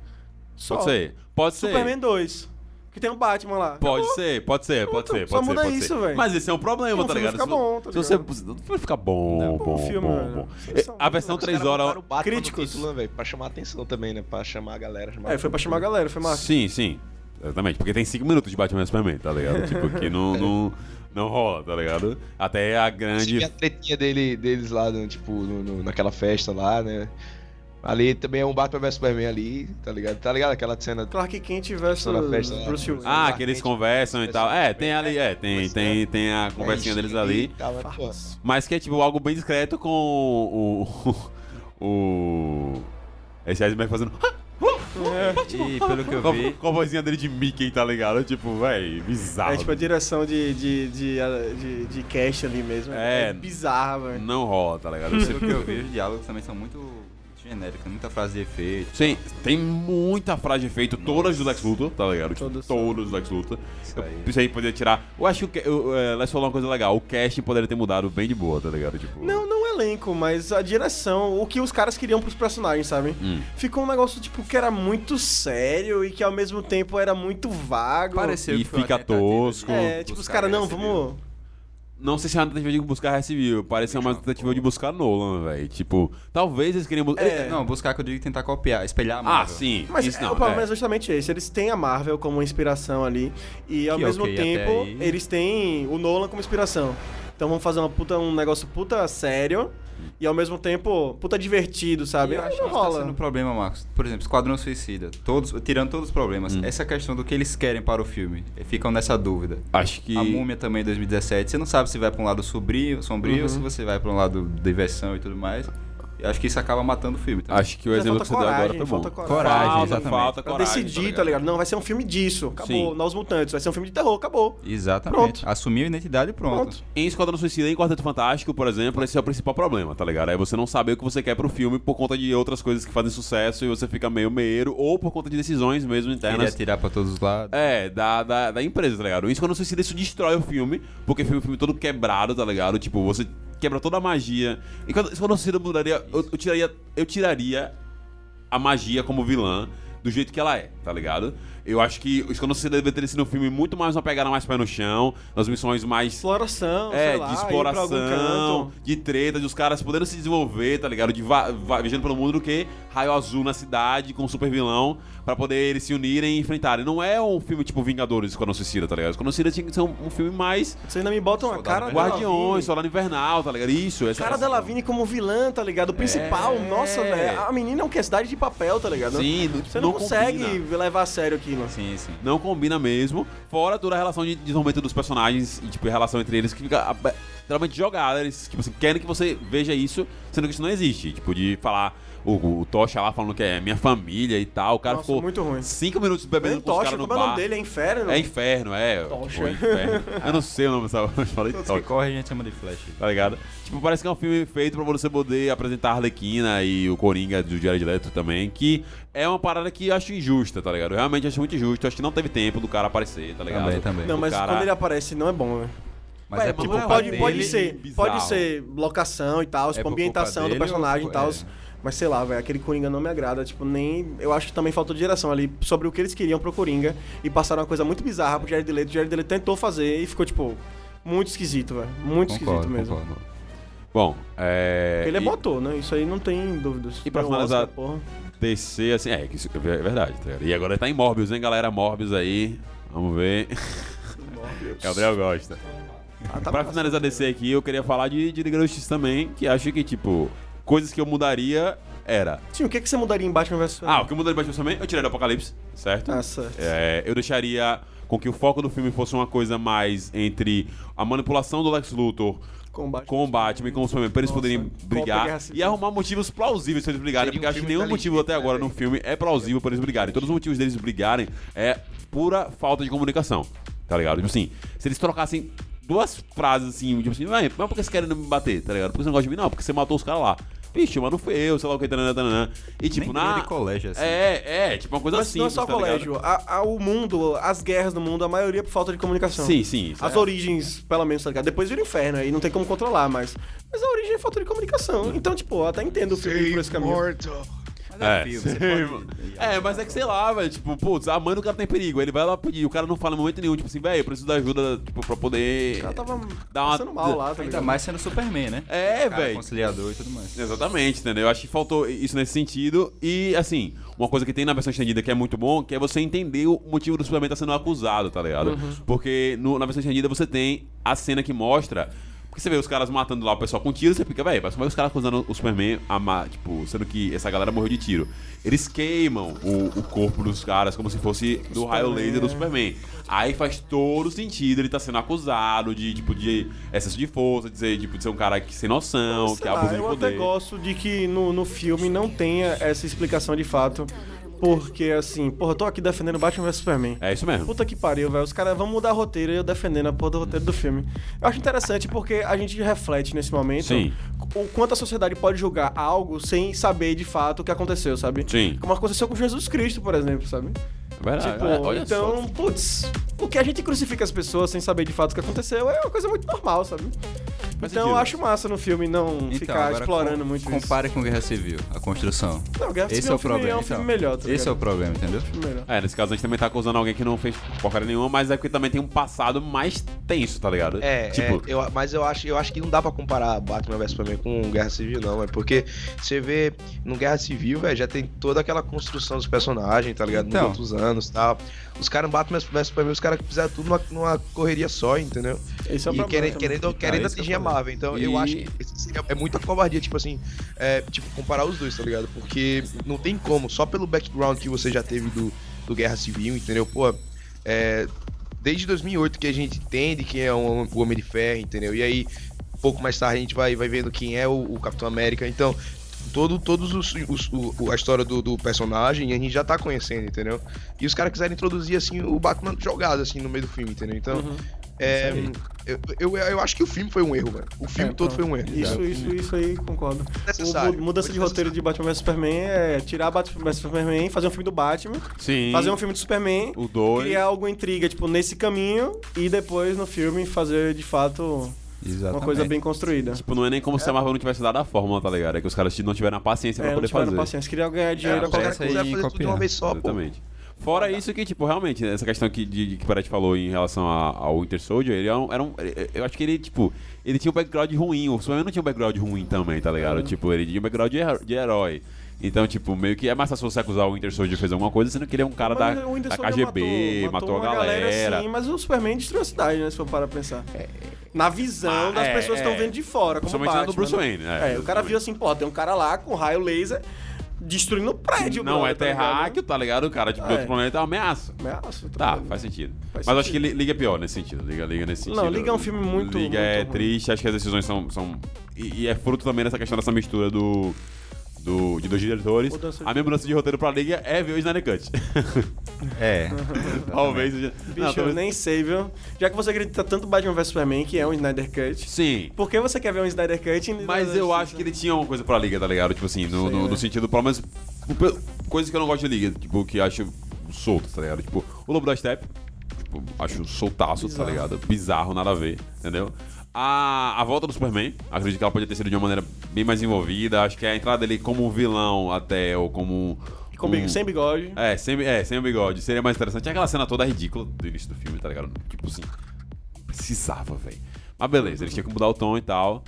Só. Pode ser. Pode ser. Superman 2. Que tem o Batman lá. Pode Acabou. ser, pode ser, pode ser, só pode ser. muda pode isso, velho. Mas esse é um problema, tá ligado? fica Se- bom, tá se você. ligado? Vai ficar bom, Não, bom, bom bom, filme, velho. bom. Vocês são- A versão Os 3 caras horas. botaram o Batman Críticos. título, né, velho? Pra chamar a atenção também, né? Pra chamar a galera. Chamar É, foi pra chamar a galera, foi massa. Sim, sim. Exatamente. Porque tem 5 minutos de Batman e Superman, tá ligado? Tipo, que não, não, não rola, tá ligado? Até a grande. Tive a tretinha dele, deles lá, no, tipo, no- no- naquela festa lá, né? Ali também é um Batman vs Superman ali, tá ligado? Tá ligado aquela cena Clark Kent versus festa. Bruce Willis. Ah, que eles conversam e tal. É, tem ali, é, tem, Pois tem, é. tem a conversinha deles ali. Pô, Mas que é tipo algo bem discreto com o. O. Esse Heisenberg fazendo. E pelo que eu vi, com a vozinha dele de Mickey, tá ligado? Tipo, véi, bizarro. É tipo a direção de, de, de, de, de cast ali mesmo. É. É, bizarra, velho. Não rola, tá ligado? pelo que eu vi, os diálogos também são muito genéricos, tem muita frase de efeito. Sim, tem muita frase de efeito, todas do Lex Luthor, tá ligado? Tipo, Todas. todas do Lex Luthor. Isso aí. Isso aí poderia tirar. Eu acho que o é, Lex falou uma coisa legal. O casting poderia ter mudado bem de boa, tá ligado? Tipo. Não, não o elenco, mas a direção, o que os caras queriam pros personagens, sabe? Hum. Ficou um negócio, tipo, que era muito sério e que ao mesmo tempo era muito vago. Pareceu E que fica tosco. É, tipo, os buscar caras, não, essa vamos. Não sei se é uma tentativa de buscar Guerra Civil. Parece uma tentativa de buscar Nolan, velho. Tipo, talvez eles queriam buscar. É. Não, buscar que eu digo tentar copiar, espelhar a Ah, Marvel. sim. Mas isso é, não. o problema é. é justamente esse. Eles têm a Marvel como inspiração ali. E ao Que mesmo ok, até tempo, aí. eles têm o Nolan como inspiração. Então vamos fazer uma puta, um negócio puta sério e ao mesmo tempo puta divertido, sabe? E eu acho que não tá rola. sendo um problema, Marcos. Por exemplo, Esquadrão Suicida. Todos, tirando todos os problemas, Hum. essa questão do que eles querem para o filme. Ficam nessa dúvida. Acho que. A Múmia também, 2017. Você não sabe se vai para um lado sombrio, sombrio Uhum. ou se você vai para um lado diversão e tudo mais. Eu acho que isso acaba matando o filme também. Acho que o Já exemplo falta que você deu agora coragem, foi bom. falta coragem. Coragem, falta, exatamente. falta coragem. decidir, tá ligado? Não, vai ser um filme disso. Acabou. Sim. Novos Mutantes. Vai ser um filme de terror. Acabou. Exatamente. Pronto. Assumiu a identidade e pronto. Pronto. Em Esquadrão Suicida e em Quarteto Fantástico, por exemplo, esse é o principal problema, tá ligado? É você não saber o que você quer pro filme por conta de outras coisas que fazem sucesso e você fica meio meiro, ou por conta de decisões mesmo Ele internas. atirar pra todos os lados. É, da, da, da empresa, tá ligado? Isso quando suicida, isso destrói o filme, porque fica o filme todo quebrado, tá ligado? Tipo, você quebra toda a magia. E quando, quando suicida mudaria, eu, eu tiraria. Eu tiraria a magia como vilã do jeito que ela é, tá ligado? Eu acho que o Esquadrão Suicida deveria ter sido um filme muito mais uma pegada mais pé no chão, nas missões mais Exploração, é, lá, de exploração, de treta, de os caras podendo se desenvolver, tá ligado? De viajando pelo mundo do que raio azul na cidade com um super vilão pra poder eles se unirem e enfrentarem. Não é um filme tipo Vingadores Esquadrão Suicida, tá ligado? Esquadrão Suicida tinha que ser um, um filme mais Vocês ainda me botam a cara Guardiões. Soldado Invernal, tá ligado? Isso, essa Cara da Lavigne como vilã, tá ligado? O principal, É. nossa, velho. A menina é um questidade de papel, tá ligado? Sim, Você não, não consegue combina. levar a sério Sim, sim. não combina mesmo. Fora toda a relação de desenvolvimento dos personagens e, tipo, a relação entre eles que fica literalmente jogada. Eles, tipo assim, querem que você veja isso, sendo que isso não existe. Tipo, de falar o, o Tocha lá falando que é minha família e tal. O cara Nossa, ficou muito ruim. cinco minutos bebendo Nem com os Tocha, caras no como é o bar. nome dele? É Inferno? É inferno, é. Tocha. Pô, inferno. Eu não sei o nome dessa. Eu falei Que Tocha, corre a gente chama de Flash. tá ligado? Tipo, parece que é um filme feito pra você poder apresentar a Arlequina e o Coringa do Jared Leto também, que é uma parada que eu acho injusta, tá ligado? Eu realmente acho muito injusto. Eu acho que não teve tempo do cara aparecer, tá ligado? Também, também. Não, mas cara- quando ele aparece não é bom, velho. Mas Vai, é tipo, pode, pode ser, bizarro. pode ser locação e tal, tipo, por ambientação do personagem ou- e tal. é. Mas sei lá, velho, aquele Coringa não me agrada, tipo, nem. Eu acho que também faltou de direção ali sobre o que eles queriam pro Coringa e passaram uma coisa muito bizarra pro Jared Leto. O Jared Leto tentou fazer e ficou, tipo, muito esquisito, velho. Muito Concordo, esquisito mesmo. concordo. Bom, é. Ele é e- bom ator, né? Isso aí não tem dúvidas. E pra finalizar- Oscar, porra. DC, assim, é, isso é verdade, tá? E agora tá em Morbius, hein, galera? Morbius aí. Vamos ver. Gabriel gosta. Ah, tá pra finalizar DC aqui, eu queria falar de, de Justiça também, que acho que, tipo, coisas que eu mudaria era. Sim, o que, que você mudaria em Batman vs Ah, o que eu mudaria bastante também, eu tiraria do Apocalipse, certo? Ah, certo. É, eu deixaria com que o foco do filme fosse uma coisa mais entre a manipulação do Lex Luthor Combate. com o Batman e com o Superman pra eles Nossa, poderem brigar e arrumar motivos plausíveis pra eles brigarem, Seria porque um acho que nenhum motivo até agora no filme é plausível pra eles brigarem. Todos os motivos deles brigarem é pura falta de comunicação, tá ligado? Tipo assim, se eles trocassem duas frases assim, tipo assim, "Ué, mas por que você querem me bater, tá ligado? Por que você não gosta de mim? Não, porque você matou os caras lá. Vixe, mas não fui eu, sei lá o que, tananã, tananã. E tipo, Nem na... de colégio, assim. É, é, tipo uma coisa Mas assim. não é só colégio. A- a- o mundo, as guerras do mundo, a maioria é por falta de comunicação. Sim, sim. isso As é. origens, pelo menos, tá ligado? Depois vira o inferno, aí não tem como controlar, mas. Mas a origem é falta de comunicação. Então, tipo, eu até entendo o filme por esse caminho. É, filme, pode- é, mas é que sei lá, velho. Tipo, putz, a mãe do cara tá em perigo. Aí ele vai lá pedir. O cara não fala em momento nenhum. Tipo assim, velho, eu preciso da ajuda, tipo, pra poder. O cara tava Dá uma- passando mal lá, tá Ainda mais sendo Superman, né? É, velho. conciliador e tudo mais. Exatamente, entendeu? Eu acho que faltou isso nesse sentido. E, assim, uma coisa que tem na versão estendida que é muito bom, que é você entender o motivo do Superman estar sendo acusado, tá ligado? Porque no- na versão estendida você tem a cena que mostra. Porque você vê os caras matando lá o pessoal com tiro, você fica, velho, mas como é que os caras acusando o Superman a ma- tipo, sendo que essa galera morreu de tiro? Eles queimam o, o corpo dos caras como se fosse do raio laser do Superman. Aí faz todo sentido ele tá sendo acusado de, tipo, de excesso de força, de ser, tipo, de ser um cara que sem noção, Sei que lá, abusa de eu poder. até gosto de que no, no filme não tenha essa explicação de fato. Porque, assim, porra, eu tô aqui defendendo Batman vs Superman. É isso mesmo. Puta que pariu, velho. Os caras vão mudar roteiro e eu defendendo a porra do roteiro do filme. Eu acho interessante porque a gente reflete nesse momento Sim. o quanto a sociedade pode julgar algo sem saber de fato o que aconteceu, sabe? Sim. Como aconteceu com Jesus Cristo, por exemplo, sabe? Verdade. Tipo, olha- olha então, só. putz, o que a gente crucifica as pessoas sem saber de fato o que aconteceu é uma coisa muito normal, sabe? Faz então sentido. eu acho massa no filme não Então, ficar explorando com- muito isso. Compare com Guerra Civil, a construção. Não, Guerra Esse Civil é é o um filme- problema. é um filme então. melhor, tá Esse é o problema, entendeu? Melhor. É, nesse caso a gente também tá acusando alguém que não fez porcaria nenhuma, mas é porque também tem um passado mais tenso, tá ligado? É, tipo, é, eu- mas eu acho, eu acho que não dá pra comparar Batman vs Superman com Guerra Civil, não. É porque você vê no Guerra Civil, velho, já tem toda aquela construção dos personagens, tá ligado? Então. Nos outros anos e tal. Os caras no Batman vs Superman, os caras fizeram tudo numa, numa correria só, entendeu? Esse é o e problema. querendo, também. querendo, Então, querendo esse que é o atingir a problema. Marvel. Então eu E- acho que seria- é muita covardia, tipo assim, é, tipo, comparar os dois, tá ligado? Porque não tem como, só pelo background que você já teve do, do Guerra Civil, entendeu? Pô, é, desde 2008 que a gente entende quem é o, Homem de Ferro, entendeu? E aí, pouco mais tarde a gente vai, vai vendo quem é o, o Capitão América. Então, todo, todos os, os- o- a história do, do personagem a gente já tá conhecendo, entendeu? E os caras quiserem introduzir, assim, o Batman jogado, assim, no meio do filme, entendeu? Então, Uhum. É, eu, eu, eu acho que o filme foi um erro, velho. O filme É, todo foi um erro. Isso, cara. isso, isso aí, concordo. Necessário. O, mu- mudança de roteiro de Batman vs Superman é tirar Batman vs Superman, fazer um filme do Batman, sim. fazer um filme do Superman, O 2. criar alguma intriga, tipo, nesse caminho, e depois no filme fazer de fato Exatamente. uma coisa bem construída. Tipo, não é nem como se a Marvel não tivesse dado a fórmula, tá ligado? É que os caras não tiveram a paciência É, pra não poder tiveram fazer. paciência, queria ganhar É, dinheiro caras Começa aí quiseram em fazer tudo de uma copiar. vez só, pô. Fora isso que, tipo, realmente, essa questão que, de, de que o Peretti falou em relação a- ao Winter Soldier, ele era um, era um- Eu acho que ele, tipo, ele tinha um background ruim. O Superman não tinha um background ruim também, tá ligado? Tipo, ele tinha um background de, her- de herói. Então, tipo, meio que é mais fácil você acusar o Winter Soldier de fazer alguma coisa, sendo que ele é um cara da, Mas da KGB, matou, a uma galera. sim, mas o Superman destruiu a cidade, né? Se for para pensar. Na visão Ah, das é, pessoas que estão é. vendo de fora, como Principalmente Batman, do Bruce né? Wayne, é, É, o cara viu assim, pô, tem um cara lá com raio laser destruindo o prédio, Não brother, é tá ligado? terráqueo, tá ligado? O cara, tipo, de É. outro planeta é uma ameaça. Ameaça, Tá, ligado? faz sentido. Faz Mas eu acho que sentido. Li- Liga é pior nesse sentido. Liga, Liga nesse sentido. Não, Liga é um filme muito- Liga muito é ruim. triste, acho que as decisões são. são e, e é fruto também dessa questão dessa mistura do. Do, de dois diretores. Mudança A minha mudança de roteiro pra Liga é ver o Snyder Cut. É. Talvez. Bicho, Não, eu talvez- nem sei, viu? Já que você acredita tanto em Batman vs Superman, que é um Snyder Cut, Sim. por que você quer ver um Snyder Cut? em- Mas eu acho que ele tinha uma coisa pra Liga, tá ligado? Tipo assim, no, Sei, no, né? no sentido, pelo menos. pe- Coisas que eu não gosto de Liga, tipo, que acho solto, tá ligado? Tipo, o Lobo da Steppe, tipo, acho soltaço, tá Bizarro. ligado? Bizarro, nada a ver, entendeu? A, a volta do Superman, acredito que ela podia ter sido de uma maneira bem mais envolvida. Acho que a entrada dele como um vilão até, ou como. Com um- Sem bigode. É, sem, é, sem o bigode. Seria mais interessante. Aquela cena toda ridícula do início do filme, tá ligado? Tipo assim, precisava, velho. Mas beleza, eles tinham que mudar o tom e tal.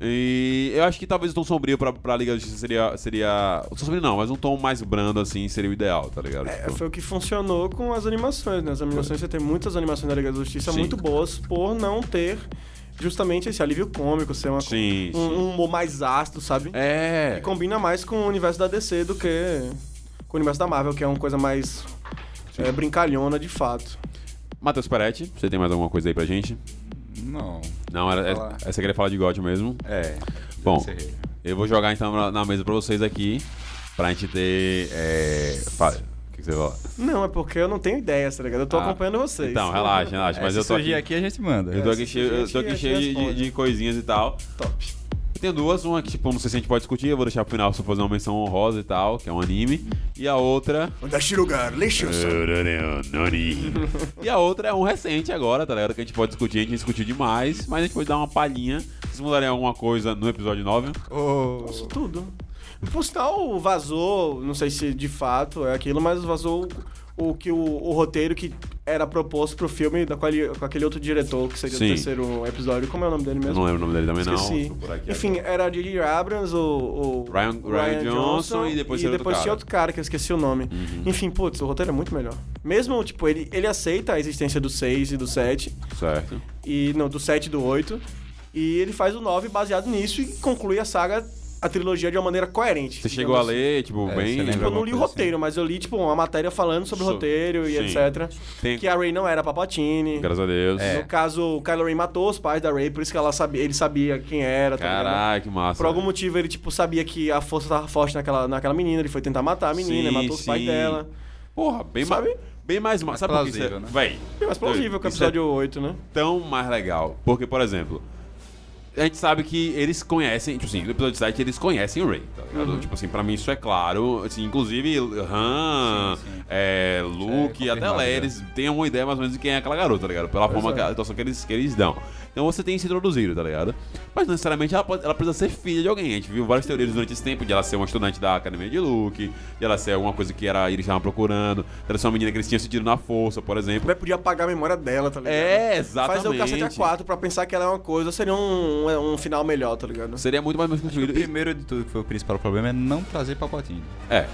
E eu acho que talvez o tom sombrio pra, pra Liga da Justiça seria. seria o tom sombrio não, mas um tom mais brando assim seria o ideal, tá ligado? É, Tipo, foi o que funcionou com as animações, né? As animações, você tem muitas animações da Liga da Justiça Sim. muito boas por não ter justamente esse alívio cômico, ser uma, Sim, um, sim. um humor mais ácido, sabe? É. E combina mais com o universo da DC do que com o universo da Marvel, que é uma coisa mais é, brincalhona de fato. Matheus Peretti, você tem mais alguma coisa aí pra gente? Não. Não, era, Falar. é, você queria falar de God mesmo? É. Bom, eu vou jogar então na, na mesa pra vocês aqui, pra gente ter. É... Você fala? Não, é porque eu não tenho ideias, tá ligado? Eu tô Ah, acompanhando vocês. Então, relaxa, relaxa. É, mas se eu tô surgir aqui. aqui, a gente manda. Eu tô É, aqui cheio, eu tô aqui, cheio de, de- coisinhas e tal. Top. Eu tenho duas, uma que tipo, não sei se a gente pode discutir, eu vou deixar pro final só fazer uma menção honrosa e tal, que é um anime. E a outra. E a outra é um recente agora, tá ligado? Que a gente pode discutir, a gente discutiu demais, mas a gente pode dar uma palhinha. Vocês mudarem alguma coisa no episódio 9? Isso tudo. Por sinal, vazou, não sei se de fato é aquilo, mas vazou o que o, o roteiro que era proposto pro filme da, com, ali- com aquele outro diretor, que seria Sim. o terceiro episódio. Como é o nome dele mesmo? não lembro o nome dele também, Esqueci. não. Tô por aqui Enfim, era J.J. Abrams, o, o Ryan- Ryan Johnson e depois e tinha outro depois cara. tinha outro cara que eu esqueci o nome. Uhum. Enfim, putz, o roteiro é muito melhor. Mesmo, tipo, ele, ele aceita a existência do 6 e do 7, Certo. e não, do 7 e do 8, e ele faz o 9 baseado nisso e conclui a saga, a trilogia de uma maneira coerente. Você chegou a assim. ler, tipo, É, bem. Tipo, eu não li o coisa roteiro, mas eu li, tipo, uma matéria falando sobre o So- roteiro e sim. etc. Tem- Que a Ray não era Palpatine. Graças a Deus. É. No caso, o Kylo Ren matou os pais da Ray, por isso que ela sabia, ele sabia quem era, tá ligado? Caralho, que massa. Por algum motivo, ele, tipo, sabia que a força tava forte naquela, naquela menina, ele foi tentar matar a menina, Sim, matou os pais dela. Porra, bem mais. Sabe? Bem mais. Mais Sabe por que isso é- plausível, né? Véi, Bem mais plausível que o é episódio 8, né? tão mais legal. Porque, por exemplo, a gente sabe que eles conhecem, tipo assim, no episódio 7 eles conhecem o Ray, tá ligado? Uhum. Tipo assim, pra mim isso é claro. Assim, inclusive, Han, Sim, sim. é, Luke, é até Leia, eles têm uma ideia mais ou menos de quem é aquela garota, tá ligado? Pela forma, é. que, a situação que eles, que eles dão. Então você tem se introduzido, tá ligado? Mas não necessariamente ela, pode- ela precisa ser filha de alguém. A gente viu várias teorias durante esse tempo de ela ser uma estudante da Academia de Luke, de ela ser alguma coisa que era, eles estavam procurando, de ela ser uma menina que eles tinham sentido na força, por exemplo. Vai podia apagar a memória dela, tá ligado? É, exatamente. Fazer o cacete a 4 pra pensar que ela é uma coisa, seria um, um, um final melhor, tá ligado? Seria muito mais O construído. E- primeiro de tudo que foi o principal problema é não trazer Palpatine. É.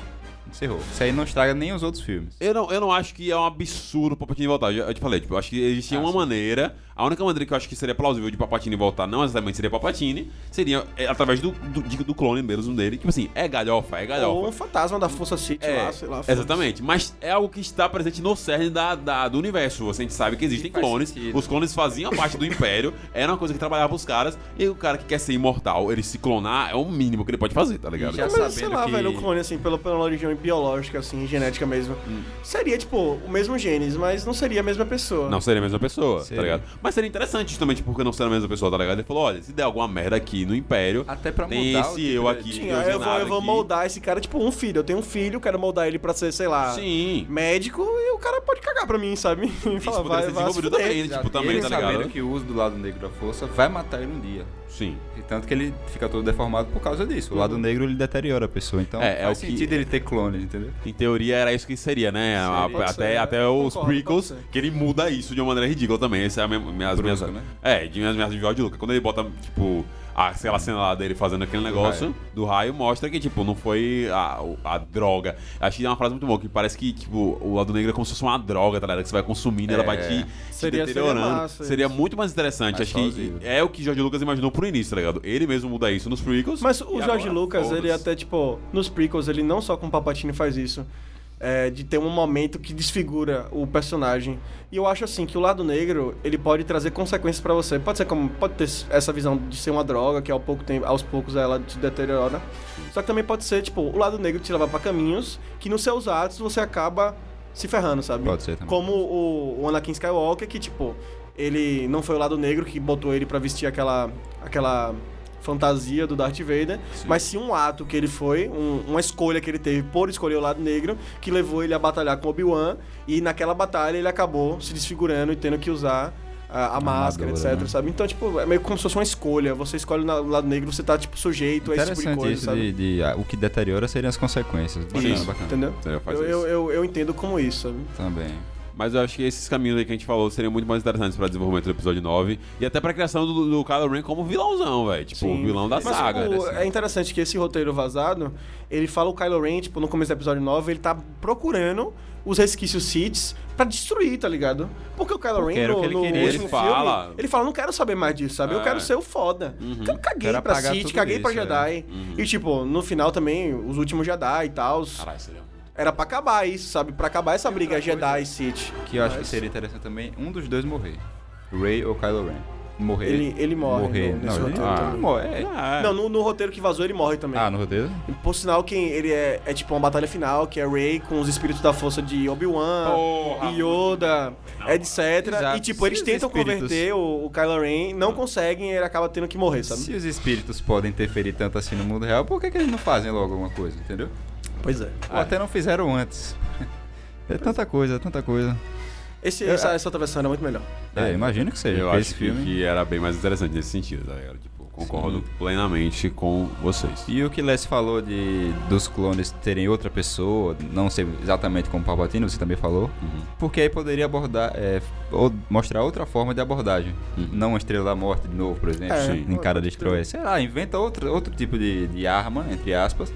Encerrou. Isso aí não estraga nem os outros filmes. Eu não, eu não acho que é um absurdo o Palpatine voltar. Eu, eu te falei, tipo, eu acho que existia Ah, uma sim. maneira. A única maneira que eu acho que seria plausível de Palpatine voltar, não exatamente seria Palpatine, seria é, através do, do, do clone mesmo dele. Tipo assim, é galhofa, é galhofa. Ou um fantasma da Força City É, lá, sei lá. exatamente. Mas é algo que está presente no cerne da, da- do universo. Você sabe que existem Faz clones. sentido. Os clones faziam parte do Império. Era uma coisa que trabalhava pros caras. E o cara que quer ser imortal, ele se clonar, é o mínimo que ele pode fazer, tá ligado? E já Mas, sei lá, que- velho, o clone, assim, pela, pela origem biológica, assim, genética mesmo. Hum. Seria, tipo, o mesmo genes, mas não seria a mesma pessoa. Não seria a mesma pessoa, Seria. tá ligado? Mas seria interessante justamente porque não ser a mesma pessoa, tá ligado? Ele falou, olha, se der alguma merda aqui no Império, Até pra tem mudar o esse tipo eu aqui. Sim, eu vou, eu vou moldar esse cara, tipo, um filho. Eu tenho um filho, quero moldar ele pra ser, sei lá, Sim. médico, e o cara pode cagar pra mim, sabe? E Isso falar, poderia vai, ser vai desenvolvido também, tipo, também, tá sabendo ligado? que o uso do lado negro da força vai matar ele um dia. Sim. E tanto que ele fica todo deformado por causa disso. O lado negro ele deteriora a pessoa. Então É, é faz o que- sentido ele ter clones, entendeu? Em teoria era isso que seria, né? A- Seria. até Pode ser, até os Concordo, prequels, que ele muda isso de uma maneira ridícula também. Essa é a minha, minhas, Brusca, minhas, né? É, de minhas, minhas de George Lucas. Quando ele bota, tipo, a, aquela cena lá dele fazendo aquele negócio raio. do raio, mostra que, tipo, não foi a, a droga. Acho que é uma frase muito boa, que parece que, tipo, o lado negro é como se fosse uma droga, tá ligado? Que você vai consumindo, ela vai te, te Seria- seria deteriorando. massa Seria muito mais interessante. Mais Acho que plausível. é o que George Lucas imaginou pro início, tá ligado? Ele mesmo muda isso nos prequels. Mas o George agora, Lucas, ele foda-se. até, tipo, nos prequels, ele não só com o Palpatine faz isso, é, de ter um momento que desfigura o personagem. E eu acho, assim, que o lado negro, ele pode trazer consequências pra você. Pode ser como, pode ter essa visão de ser uma droga, que ao pouco tempo, aos poucos ela te deteriora. Só que também pode ser, tipo, o lado negro te levar pra caminhos que nos seus atos você acaba se ferrando, sabe? Pode ser também. Como o, o Anakin Skywalker, que, tipo, ele não foi o lado negro que botou ele pra vestir aquela, aquela fantasia do Darth Vader, mas sim um ato que ele foi, um- uma escolha que ele teve por escolher o lado negro, que levou ele a batalhar com Obi-Wan, e naquela batalha ele acabou se desfigurando e tendo que usar a, a máscara, etc, né? sabe? Então, tipo, é meio como se fosse uma escolha. Você escolhe o lado negro, você tá, tipo, sujeito a esse tipo de coisa, isso sabe? de, de- ah, o que deteriora seriam as consequências. Bacana, Isso, bacana. entendeu? Eu, eu, eu, eu entendo como isso, sabe? Também. Mas eu acho que esses caminhos aí que a gente falou seriam muito mais interessantes pra desenvolvimento do episódio 9 e até pra criação do, do Kylo Ren como vilãozão, velho. Tipo, o vilão da Mas saga. o- é interessante que esse roteiro vazado, ele fala o Kylo Ren, tipo, no começo do episódio 9, ele tá procurando os resquícios Sith pra destruir, tá ligado? Porque o Kylo Ren, no, que ele no queria, último ele fala- filme, ele fala, não quero saber mais disso, sabe? Eu É. quero ser o foda. Porque eu caguei Quero pra Sith, caguei pra isso, Jedi. E, tipo, no final também, os últimos Jedi e tal, Caralho, seria. Era pra acabar isso, sabe? Pra acabar essa briga Jedi e Sith. Que eu acho que Mas seria interessante também um dos dois morrer. Rey ou Kylo Ren. Morrer. Ele- ele morre Morrer. no- não, nesse ele roteiro não também. morre. É. Ah, Não, no, no roteiro que vazou, ele morre também. Ah, no roteiro? Por sinal, quem ele é, é tipo uma batalha final, que é Rey com os espíritos da força de Obi-Wan, Porra, Yoda, etc. Exato. E tipo, eles Se os tentam espíritos- converter o, o Kylo Ren, não conseguem e ele acaba tendo que morrer, sabe? Se os espíritos podem interferir tanto assim no mundo real, por que, que eles não fazem logo alguma coisa, entendeu? Pois é. Ou até não fizeram antes. É tanta coisa, tanta coisa. Esse, essa, essa outra versão era muito melhor. É, imagino que seja. Eu acho esse que, filme. que era bem mais interessante nesse sentido, tá ligado? Tipo, concordo plenamente com vocês. E o que Les falou de dos clones terem outra pessoa, não ser exatamente como Palpatine, você também falou, porque aí poderia abordar, é, ou mostrar outra forma de abordagem. Não uma Estrela da Morte de novo, por exemplo, É, em cara destroyer. Sei lá, inventa outro, outro tipo de, de arma, entre aspas,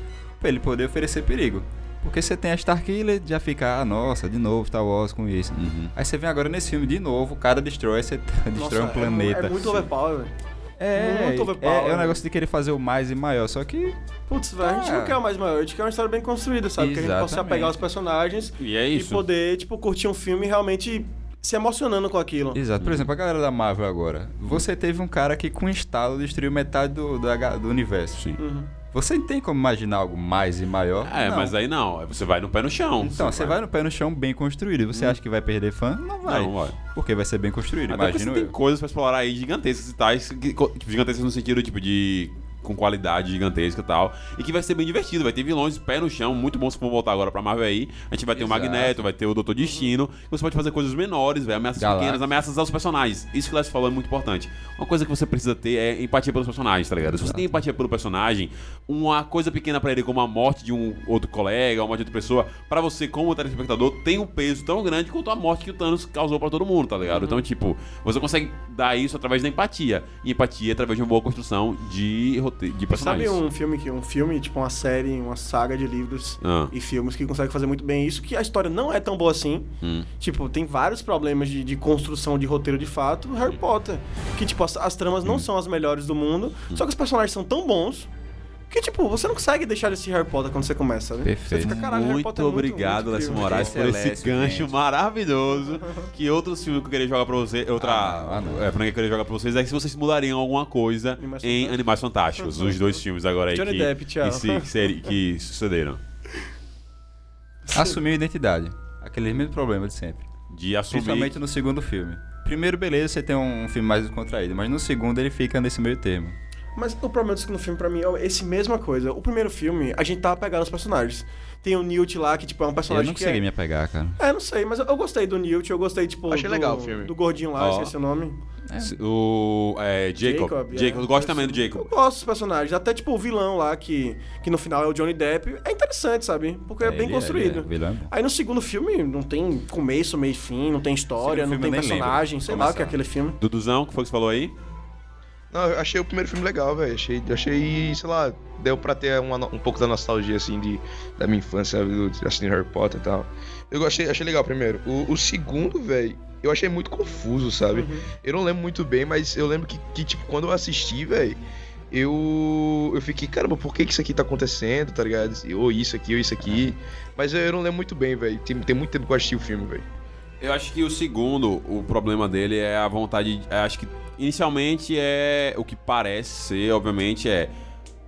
pra ele poder oferecer perigo. Porque você tem a Starkiller, já fica, ah, nossa, de novo Star Wars com isso. Aí você vem agora nesse filme de novo, o cara destrói, você destrói um é planeta. É, muito overpower, velho. É, muito é, overpower. é o negócio de querer fazer o mais e maior, só que Putz, velho, a gente Ah. não quer o mais maior, a gente quer uma história bem construída, sabe? Que a gente possa Exatamente. apegar aos personagens E é isso. e poder, tipo, curtir um filme e realmente se emocionando com aquilo. Exato. Por exemplo, a galera da Marvel agora. Você teve um cara que com instalo destruiu metade do, do, do universo. Sim. Uhum. Você tem como imaginar algo mais e maior? É, Não. mas aí não. Você vai no pé no chão. Então, você vai no pé no chão bem construído. E você acha que vai perder fã? Não vai. Não vai. Porque vai ser bem construído, Até porque imagino você tem coisas pra explorar aí gigantescas e tais. Tipo, gigantescas no sentido, tipo, de. Com qualidade gigantesca e tal. E que vai ser bem divertido. Vai ter vilões pé no chão, muito bons que vão voltar agora pra Marvel aí. A gente vai ter o Exato. Magneto, vai ter o Doutor Destino. Você pode fazer coisas menores, velho. Ameaças Galactus. pequenas, ameaças aos personagens. Isso que o Les falou é muito importante. Uma coisa que você precisa ter é empatia pelos personagens, tá ligado? Se você tem empatia pelo personagem, uma coisa pequena pra ele, como a morte de um outro colega, a morte de outra pessoa, pra você, como telespectador, tem um peso tão grande quanto a morte que o Thanos causou pra todo mundo, tá ligado? Então, tipo, você consegue dar isso através da empatia. E empatia através de uma boa construção de, rote... de personagens. Sabe um filme que um filme, tipo uma série, uma saga de livros Ah. e filmes que consegue fazer muito bem isso, que a história não é tão boa assim. Hum. Tipo, tem vários problemas de, de construção de roteiro de fato. Harry Potter, que tipo as, as tramas Hum. não são as melhores do mundo, só que os personagens são tão bons que tipo, você não consegue deixar de assistir Harry Potter quando você começa, né? Perfeito. Você fica, caralho, Harry muito Potter é muito, obrigado, Lécio incrível." Moraes, por esse gancho gente. maravilhoso. Que outros filmes que eu queria jogar pra você, outra Ah, não, ah, não. é, franquia que eu queria jogar pra vocês, é que se vocês mudariam alguma coisa Animais em Fantásticos. Animais Fantásticos, os dois filmes agora aí Johnny que, Depp, tchau. que, se- que que sucederam. Assumiu a identidade. Aquele mesmo problema de sempre. De assumir. Principalmente no segundo filme. Primeiro, beleza, você tem um filme mais descontraído, mas no segundo ele fica nesse meio termo. Mas o problema do segundo filme pra mim é esse mesma coisa. O primeiro filme, a gente tava pegando os personagens. Tem o Newt lá, que tipo, é um Eu personagem não que consegui é... me apegar, cara. É, não sei, mas eu, eu gostei do Newt, eu gostei, tipo, Achei do, legal o filme. do gordinho lá, Ó. esqueci o nome. O é, Jacob. Jacob, é. eu gosto também do Eu Jacob. gosto dos personagens, até tipo o vilão lá, que, que no final é o Johnny Depp. É interessante, sabe? Porque é, bem ele construído. ele é é. Aí no segundo filme não tem começo, meio e fim, não tem história, Segundo não tem eu personagem, lembro sei lá o que é aquele filme. Duduzão, o que foi que você falou aí? Não, eu achei o primeiro filme legal, velho. Achei, achei, sei lá, deu pra ter uma um pouco da nostalgia, assim, de, da minha infância, assistindo Harry Potter e tal. Eu achei, achei legal primeiro. O, o segundo, velho, eu achei muito confuso, sabe? Uhum. Eu não lembro muito bem, mas eu lembro que, que tipo, quando eu assisti, velho, eu, eu fiquei, caramba, por que, que isso aqui tá acontecendo, tá ligado? Ou isso aqui, ou isso aqui. Mas eu, eu não lembro muito bem, velho. Tem, tem muito tempo que eu assisti o filme, velho. Eu acho que o segundo, o problema dele é a vontade. é, acho que inicialmente é o que parece ser, obviamente, é.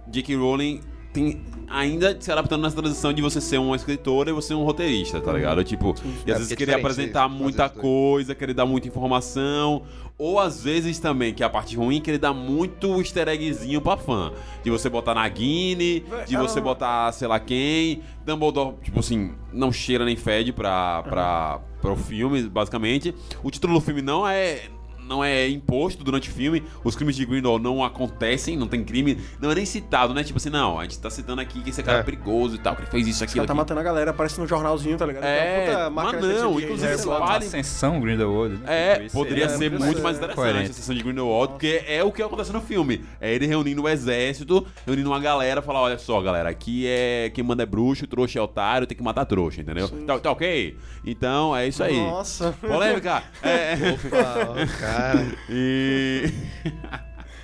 J.K. Rowling tem ainda se adaptando nessa transição de você ser uma escritora e você ser um roteirista, tá ligado? Tipo, e É, às vezes porque é querer apresentar muita coisa, querer dar muita informação. Ou às vezes também, que é a parte ruim, querer dar muito easter eggzinho pra fã. De você botar Nagini, de ela você botar sei lá quem. Dumbledore, tipo assim, não cheira nem fede pra, pra, pra o filme, basicamente. O título do filme não é. Não é imposto durante o filme, os crimes de Grindelwald não acontecem, não tem crime, não é nem citado, né? Tipo assim, não, a gente tá citando aqui que esse cara é, É. perigoso e tal, que ele fez isso, Ela aquilo, tá aquilo. matando a galera, aparece no jornalzinho, tá ligado? É, puta mas não, inclusive sei lá. vale- Ascensão Grindelwald. né? É, poderia é- ser muito mais é, interessante coerente. a sessão de Grindelwald, porque é o que acontece no filme. É ele reunindo o exército, reunindo uma galera, falar, olha só, galera, aqui é quem manda é bruxo, trouxa é otário, tem que matar trouxa, entendeu? Tá, tá ok? Então, é isso aí. Nossa. Polêmica! É, Opa, ó, cara. e...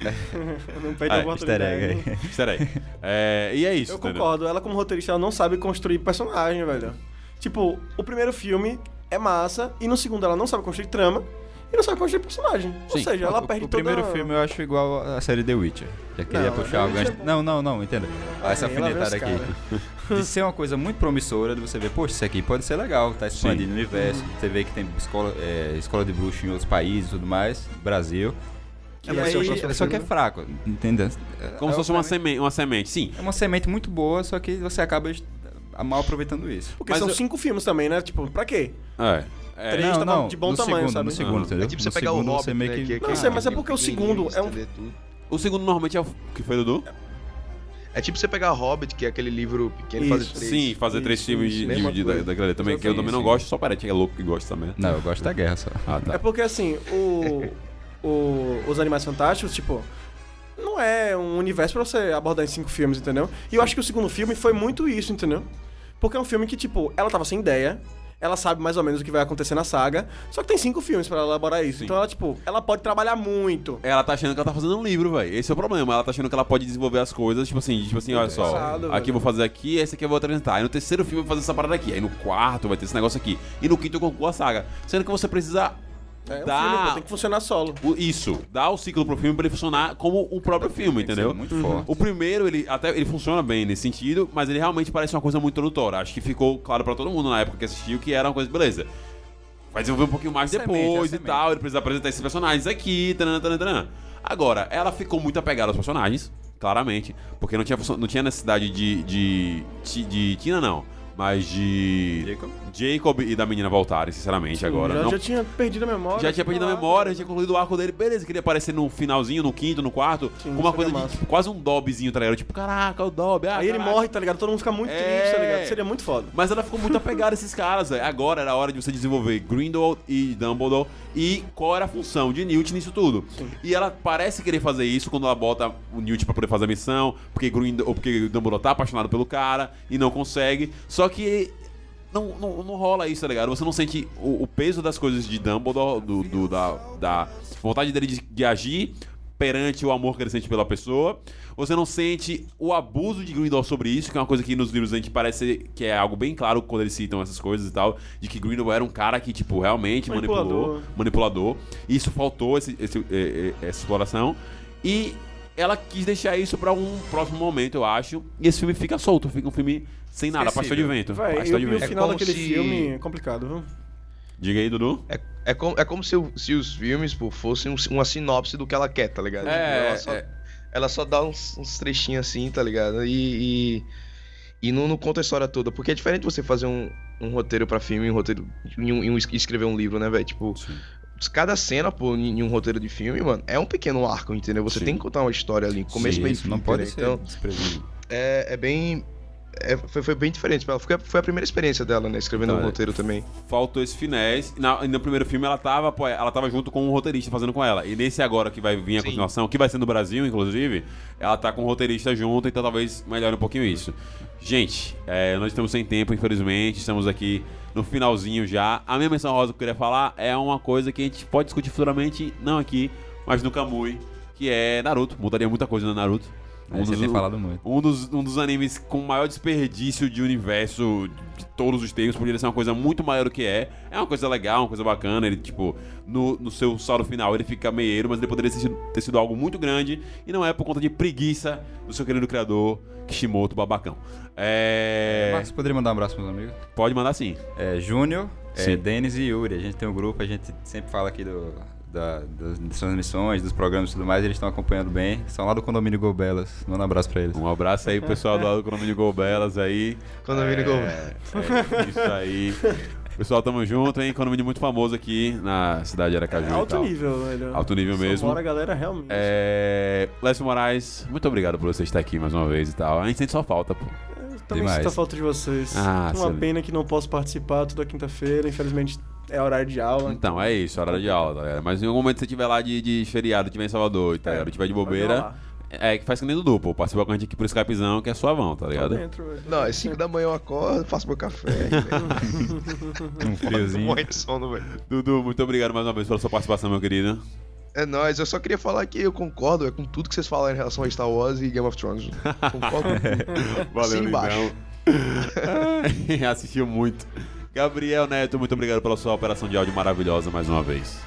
Não perde Ah, a oportunidade. Easter egg aí. Espera aí. É, e é isso, Eu entendeu? concordo. Ela, como roteirista, ela não sabe construir personagem, velho. Tipo, o primeiro filme é massa, e no segundo ela não sabe construir trama, e não sabe construir personagem. Ou Sim. seja, ela o, perde o toda... primeiro filme eu acho igual a série The Witcher. Já queria Não, puxar o Witcher é bom. Não, não, não, entenda. Essa lá vem alfinetada aqui. De ser uma coisa muito promissora, de você ver, poxa, isso aqui pode ser legal, tá expandindo o universo. Uhum. Você vê que tem escola, é, escola de bruxo em outros países e tudo mais, Brasil. Que ser aí, o só que é fraco, entendeu? Como se É, fosse uma semente, uma semente. Sim, É uma semente muito boa, só que você acaba mal aproveitando isso. Porque Mas são eu- cinco filmes também, né? Tipo, pra quê? é. É. Três não, tava não, de bom no tamanho, segundo, sabe? No segundo, Uhum. entendeu? É tipo você no pegar o Hobbit, você meio né, que... que- que Não é sei, mas é porque o segundo é um-. O segundo normalmente é o que foi, Dudu? É tipo você pegar Hobbit, que é aquele livro pequeno e fazer Isso. três. Sim, fazer três Isso, filmes isso, daquela ali também, que eu também não gosto, só parece que é louco que gosta também. Não, eu gosto da guerra só. Ah, tá. É porque, assim, o, o- os Animais Fantásticos, tipo, não é um universo pra você abordar em cinco filmes, entendeu? E eu acho que o segundo filme foi muito isso, entendeu? Porque é um filme que, tipo, ela tava sem ideia, ela sabe mais ou menos o que vai acontecer na saga, só que tem cinco filmes pra ela elaborar isso. Sim. Então ela, tipo, ela pode trabalhar muito. Ela tá achando que ela tá fazendo um livro, velho. Esse é o problema. Ela tá achando que ela pode desenvolver as coisas, tipo assim, tipo assim, olha só. Pesado, aqui eu vou fazer aqui, esse aqui eu vou apresentar. Aí no terceiro filme eu vou fazer essa parada aqui. Aí no quarto vai ter esse negócio aqui. E no quinto eu concluo a saga. Sendo que você precisa É um dar. filme, pô, tem que funcionar solo. o- Isso, dar o ciclo pro filme pra ele funcionar como um próprio filme, entendeu? Muito forte. O primeiro, ele até ele funciona bem nesse sentido, mas ele realmente parece uma coisa muito introdutória. Acho que ficou claro pra todo mundo na época que assistiu que era uma coisa, beleza. Vai desenvolver um pouquinho mais depois é e tal, ele precisa apresentar esses personagens aqui, tanan, tanan, tanan. Agora, ela ficou muito apegada aos personagens, claramente, porque não tinha, não tinha necessidade de, de, de, de Tina, não, mas de Jacob? Jacob e da menina voltarem, sinceramente, agora. já, não já tinha perdido a memória. já tinha perdido a lá. memória, já tinha concluído o arco dele. Beleza, queria aparecer no finalzinho, no quinto, no quarto, Sim, com uma coisa de tipo, quase um Dobzinho, tá ligado? Tipo, caraca, o Dob. Ah, Aí ele caraca. morre, tá ligado? Todo mundo fica muito É. triste, tá ligado? Seria muito foda. Mas ela ficou muito apegada a esses caras, velho. Agora era a hora de você desenvolver Grindelwald e Dumbledore e qual era a função de Newt nisso tudo. E ela parece querer fazer isso quando ela bota o Newt pra poder fazer a missão, porque Grindel, ou porque Dumbledore tá apaixonado pelo cara e não consegue. Só que não, não, não rola isso, tá ligado? Você não sente o, o peso das coisas de Dumbledore, do, do- da, da vontade dele de, de agir perante o amor que ele sente pela pessoa. Você não sente o abuso de Grindelwald sobre isso, que é uma coisa que nos livros a gente parece que é algo bem claro quando eles citam essas coisas e tal, de que Grindelwald era um cara que, tipo, realmente Manipulador. manipulou, manipulador. Isso faltou, esse, esse- eh, eh, essa exploração. E ela quis deixar isso pra um próximo momento, eu acho. E esse filme fica solto, fica um filme sem nada, pastor de vento. Véi, pastor e, de o- e o vento. final como daquele se- filme é complicado, viu? Diga aí, Dudu. É, é, como, é como se, se os filmes, pô, fossem um- uma sinopse do que ela quer, tá ligado? É, ela, só, é. ela só dá uns, uns trechinhos assim, tá ligado? E. E, e não, não conta a história toda. Porque é diferente você fazer um, um roteiro pra filme e um roteiro. E, um, e um- escrever um livro, né, velho? Tipo, cada cena, pô, em, em um roteiro de filme, mano, é um pequeno arco, entendeu? Você Sim. tem que contar uma história ali, começo, Sim, meio isso fim, não pode entendeu? ser Então, é, é bem. É, foi, foi bem diferente pra ela. Foi, a- foi a primeira experiência dela, né? Escrevendo Então, um é. roteiro também. Faltou esse finés. Na, no primeiro filme ela tava, pô, ela tava junto com um roteirista fazendo com ela. E nesse agora que vai vir a Sim. continuação, que vai ser no Brasil, inclusive, ela tá com o roteirista junto, então talvez melhore um pouquinho isso. Gente, é, nós estamos sem tempo, infelizmente. Estamos aqui no finalzinho já. A minha menção rosa que eu queria falar é uma coisa que a gente pode discutir futuramente, não aqui, mas no Kamui, que é Naruto. Mudaria muita coisa no Naruto. Aí você tem falado muito. Um dos, um dos animes com maior desperdício de universo de todos os tempos. Poderia ser uma coisa muito maior do que é. É uma coisa legal, uma coisa bacana. Ele, tipo, no, no seu saldo final ele fica meieiro, mas ele poderia ter sido, ter sido algo muito grande. E não é por conta de preguiça do seu querido criador, Kishimoto Babacão. É. Marcos, poderia mandar um abraço pros meus amigos? Pode mandar sim. É, Júnior, é. Denis e Yuri. A gente tem um grupo, a gente sempre fala aqui do, da, das transmissões, dos programas e tudo mais, eles estão acompanhando bem. São lá do condomínio Golbelas. Manda um abraço pra eles. Um abraço aí pro pessoal do lado do Condomínio Golbelas aí. Condomínio é, Golbelas. É, isso aí. Pessoal, tamo junto, hein? Condomínio muito famoso aqui na cidade de Aracaju. É e alto tal. nível, velho. Alto nível Só mesmo. Bora, galera, realmente. É... Lécio Moraes, muito obrigado por você estar aqui mais uma vez e tal. A gente sente só falta, pô. Também demais. sinto a falta de vocês. Ah, Uma pena que não posso participar toda quinta-feira. Infelizmente é horário de aula. Então, é isso, hora de aula, tá ligado? Mas em algum momento que você estiver lá de, de feriado, estiver em Salvador, tá É, ligado? Tiver de pode bobeira, é que faz que nem Dudu, pô. Participa com a gente aqui por Skypezão, que é suavão, tá ligado? dentro. Não, às 5 da manhã eu acordo, faço meu café. Um friozinho. Morre de sono, velho. Dudu, muito obrigado mais uma vez pela sua participação, meu querido. É nóis, eu só queria falar que eu concordo é, com tudo que vocês falaram em relação a Star Wars e Game of Thrones. Concordo. Valeu, lindão. Assistiu muito. Gabriel Neto, muito obrigado pela sua operação de áudio maravilhosa mais uma vez.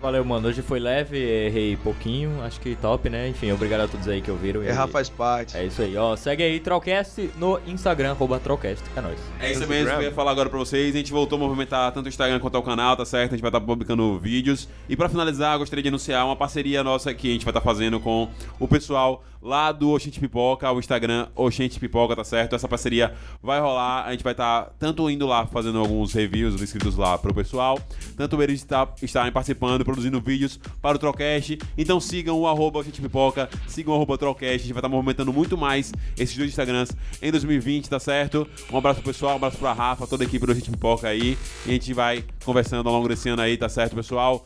Valeu, mano. Hoje foi leve, errei pouquinho, acho que top, né? Enfim, obrigado a todos aí que ouviram. e- Errar faz parte. É isso aí, ó. Segue aí, Trollcast no Instagram, arroba Trollcast. É nóis. É isso Instagram. mesmo que eu ia falar agora pra vocês. A gente voltou a movimentar tanto o Instagram quanto o canal, tá certo? A gente vai estar publicando vídeos. E pra finalizar, gostaria de anunciar uma parceria nossa que a gente vai estar fazendo com o pessoal lá do Oxente Pipoca, o Instagram Oxente Pipoca, tá certo? Essa parceria vai rolar. A gente vai estar tanto indo lá fazendo alguns reviews inscritos lá pro pessoal, tanto eles está- estarem participando, produzindo vídeos para o Trollcast. Então sigam o arroba Oxente Pipoca, sigam o arroba Trollcast. A gente vai estar movimentando muito mais esses dois Instagrams em 2020, tá certo? Um abraço pro pessoal, um abraço pra Rafa, toda a equipe do Oxente Pipoca aí. E a gente vai conversando ao longo desse ano aí, tá certo, pessoal?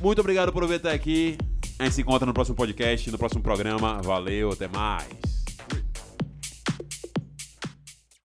Muito obrigado por vir até aqui. A gente se encontra no próximo podcast, no próximo programa. Valeu, até mais.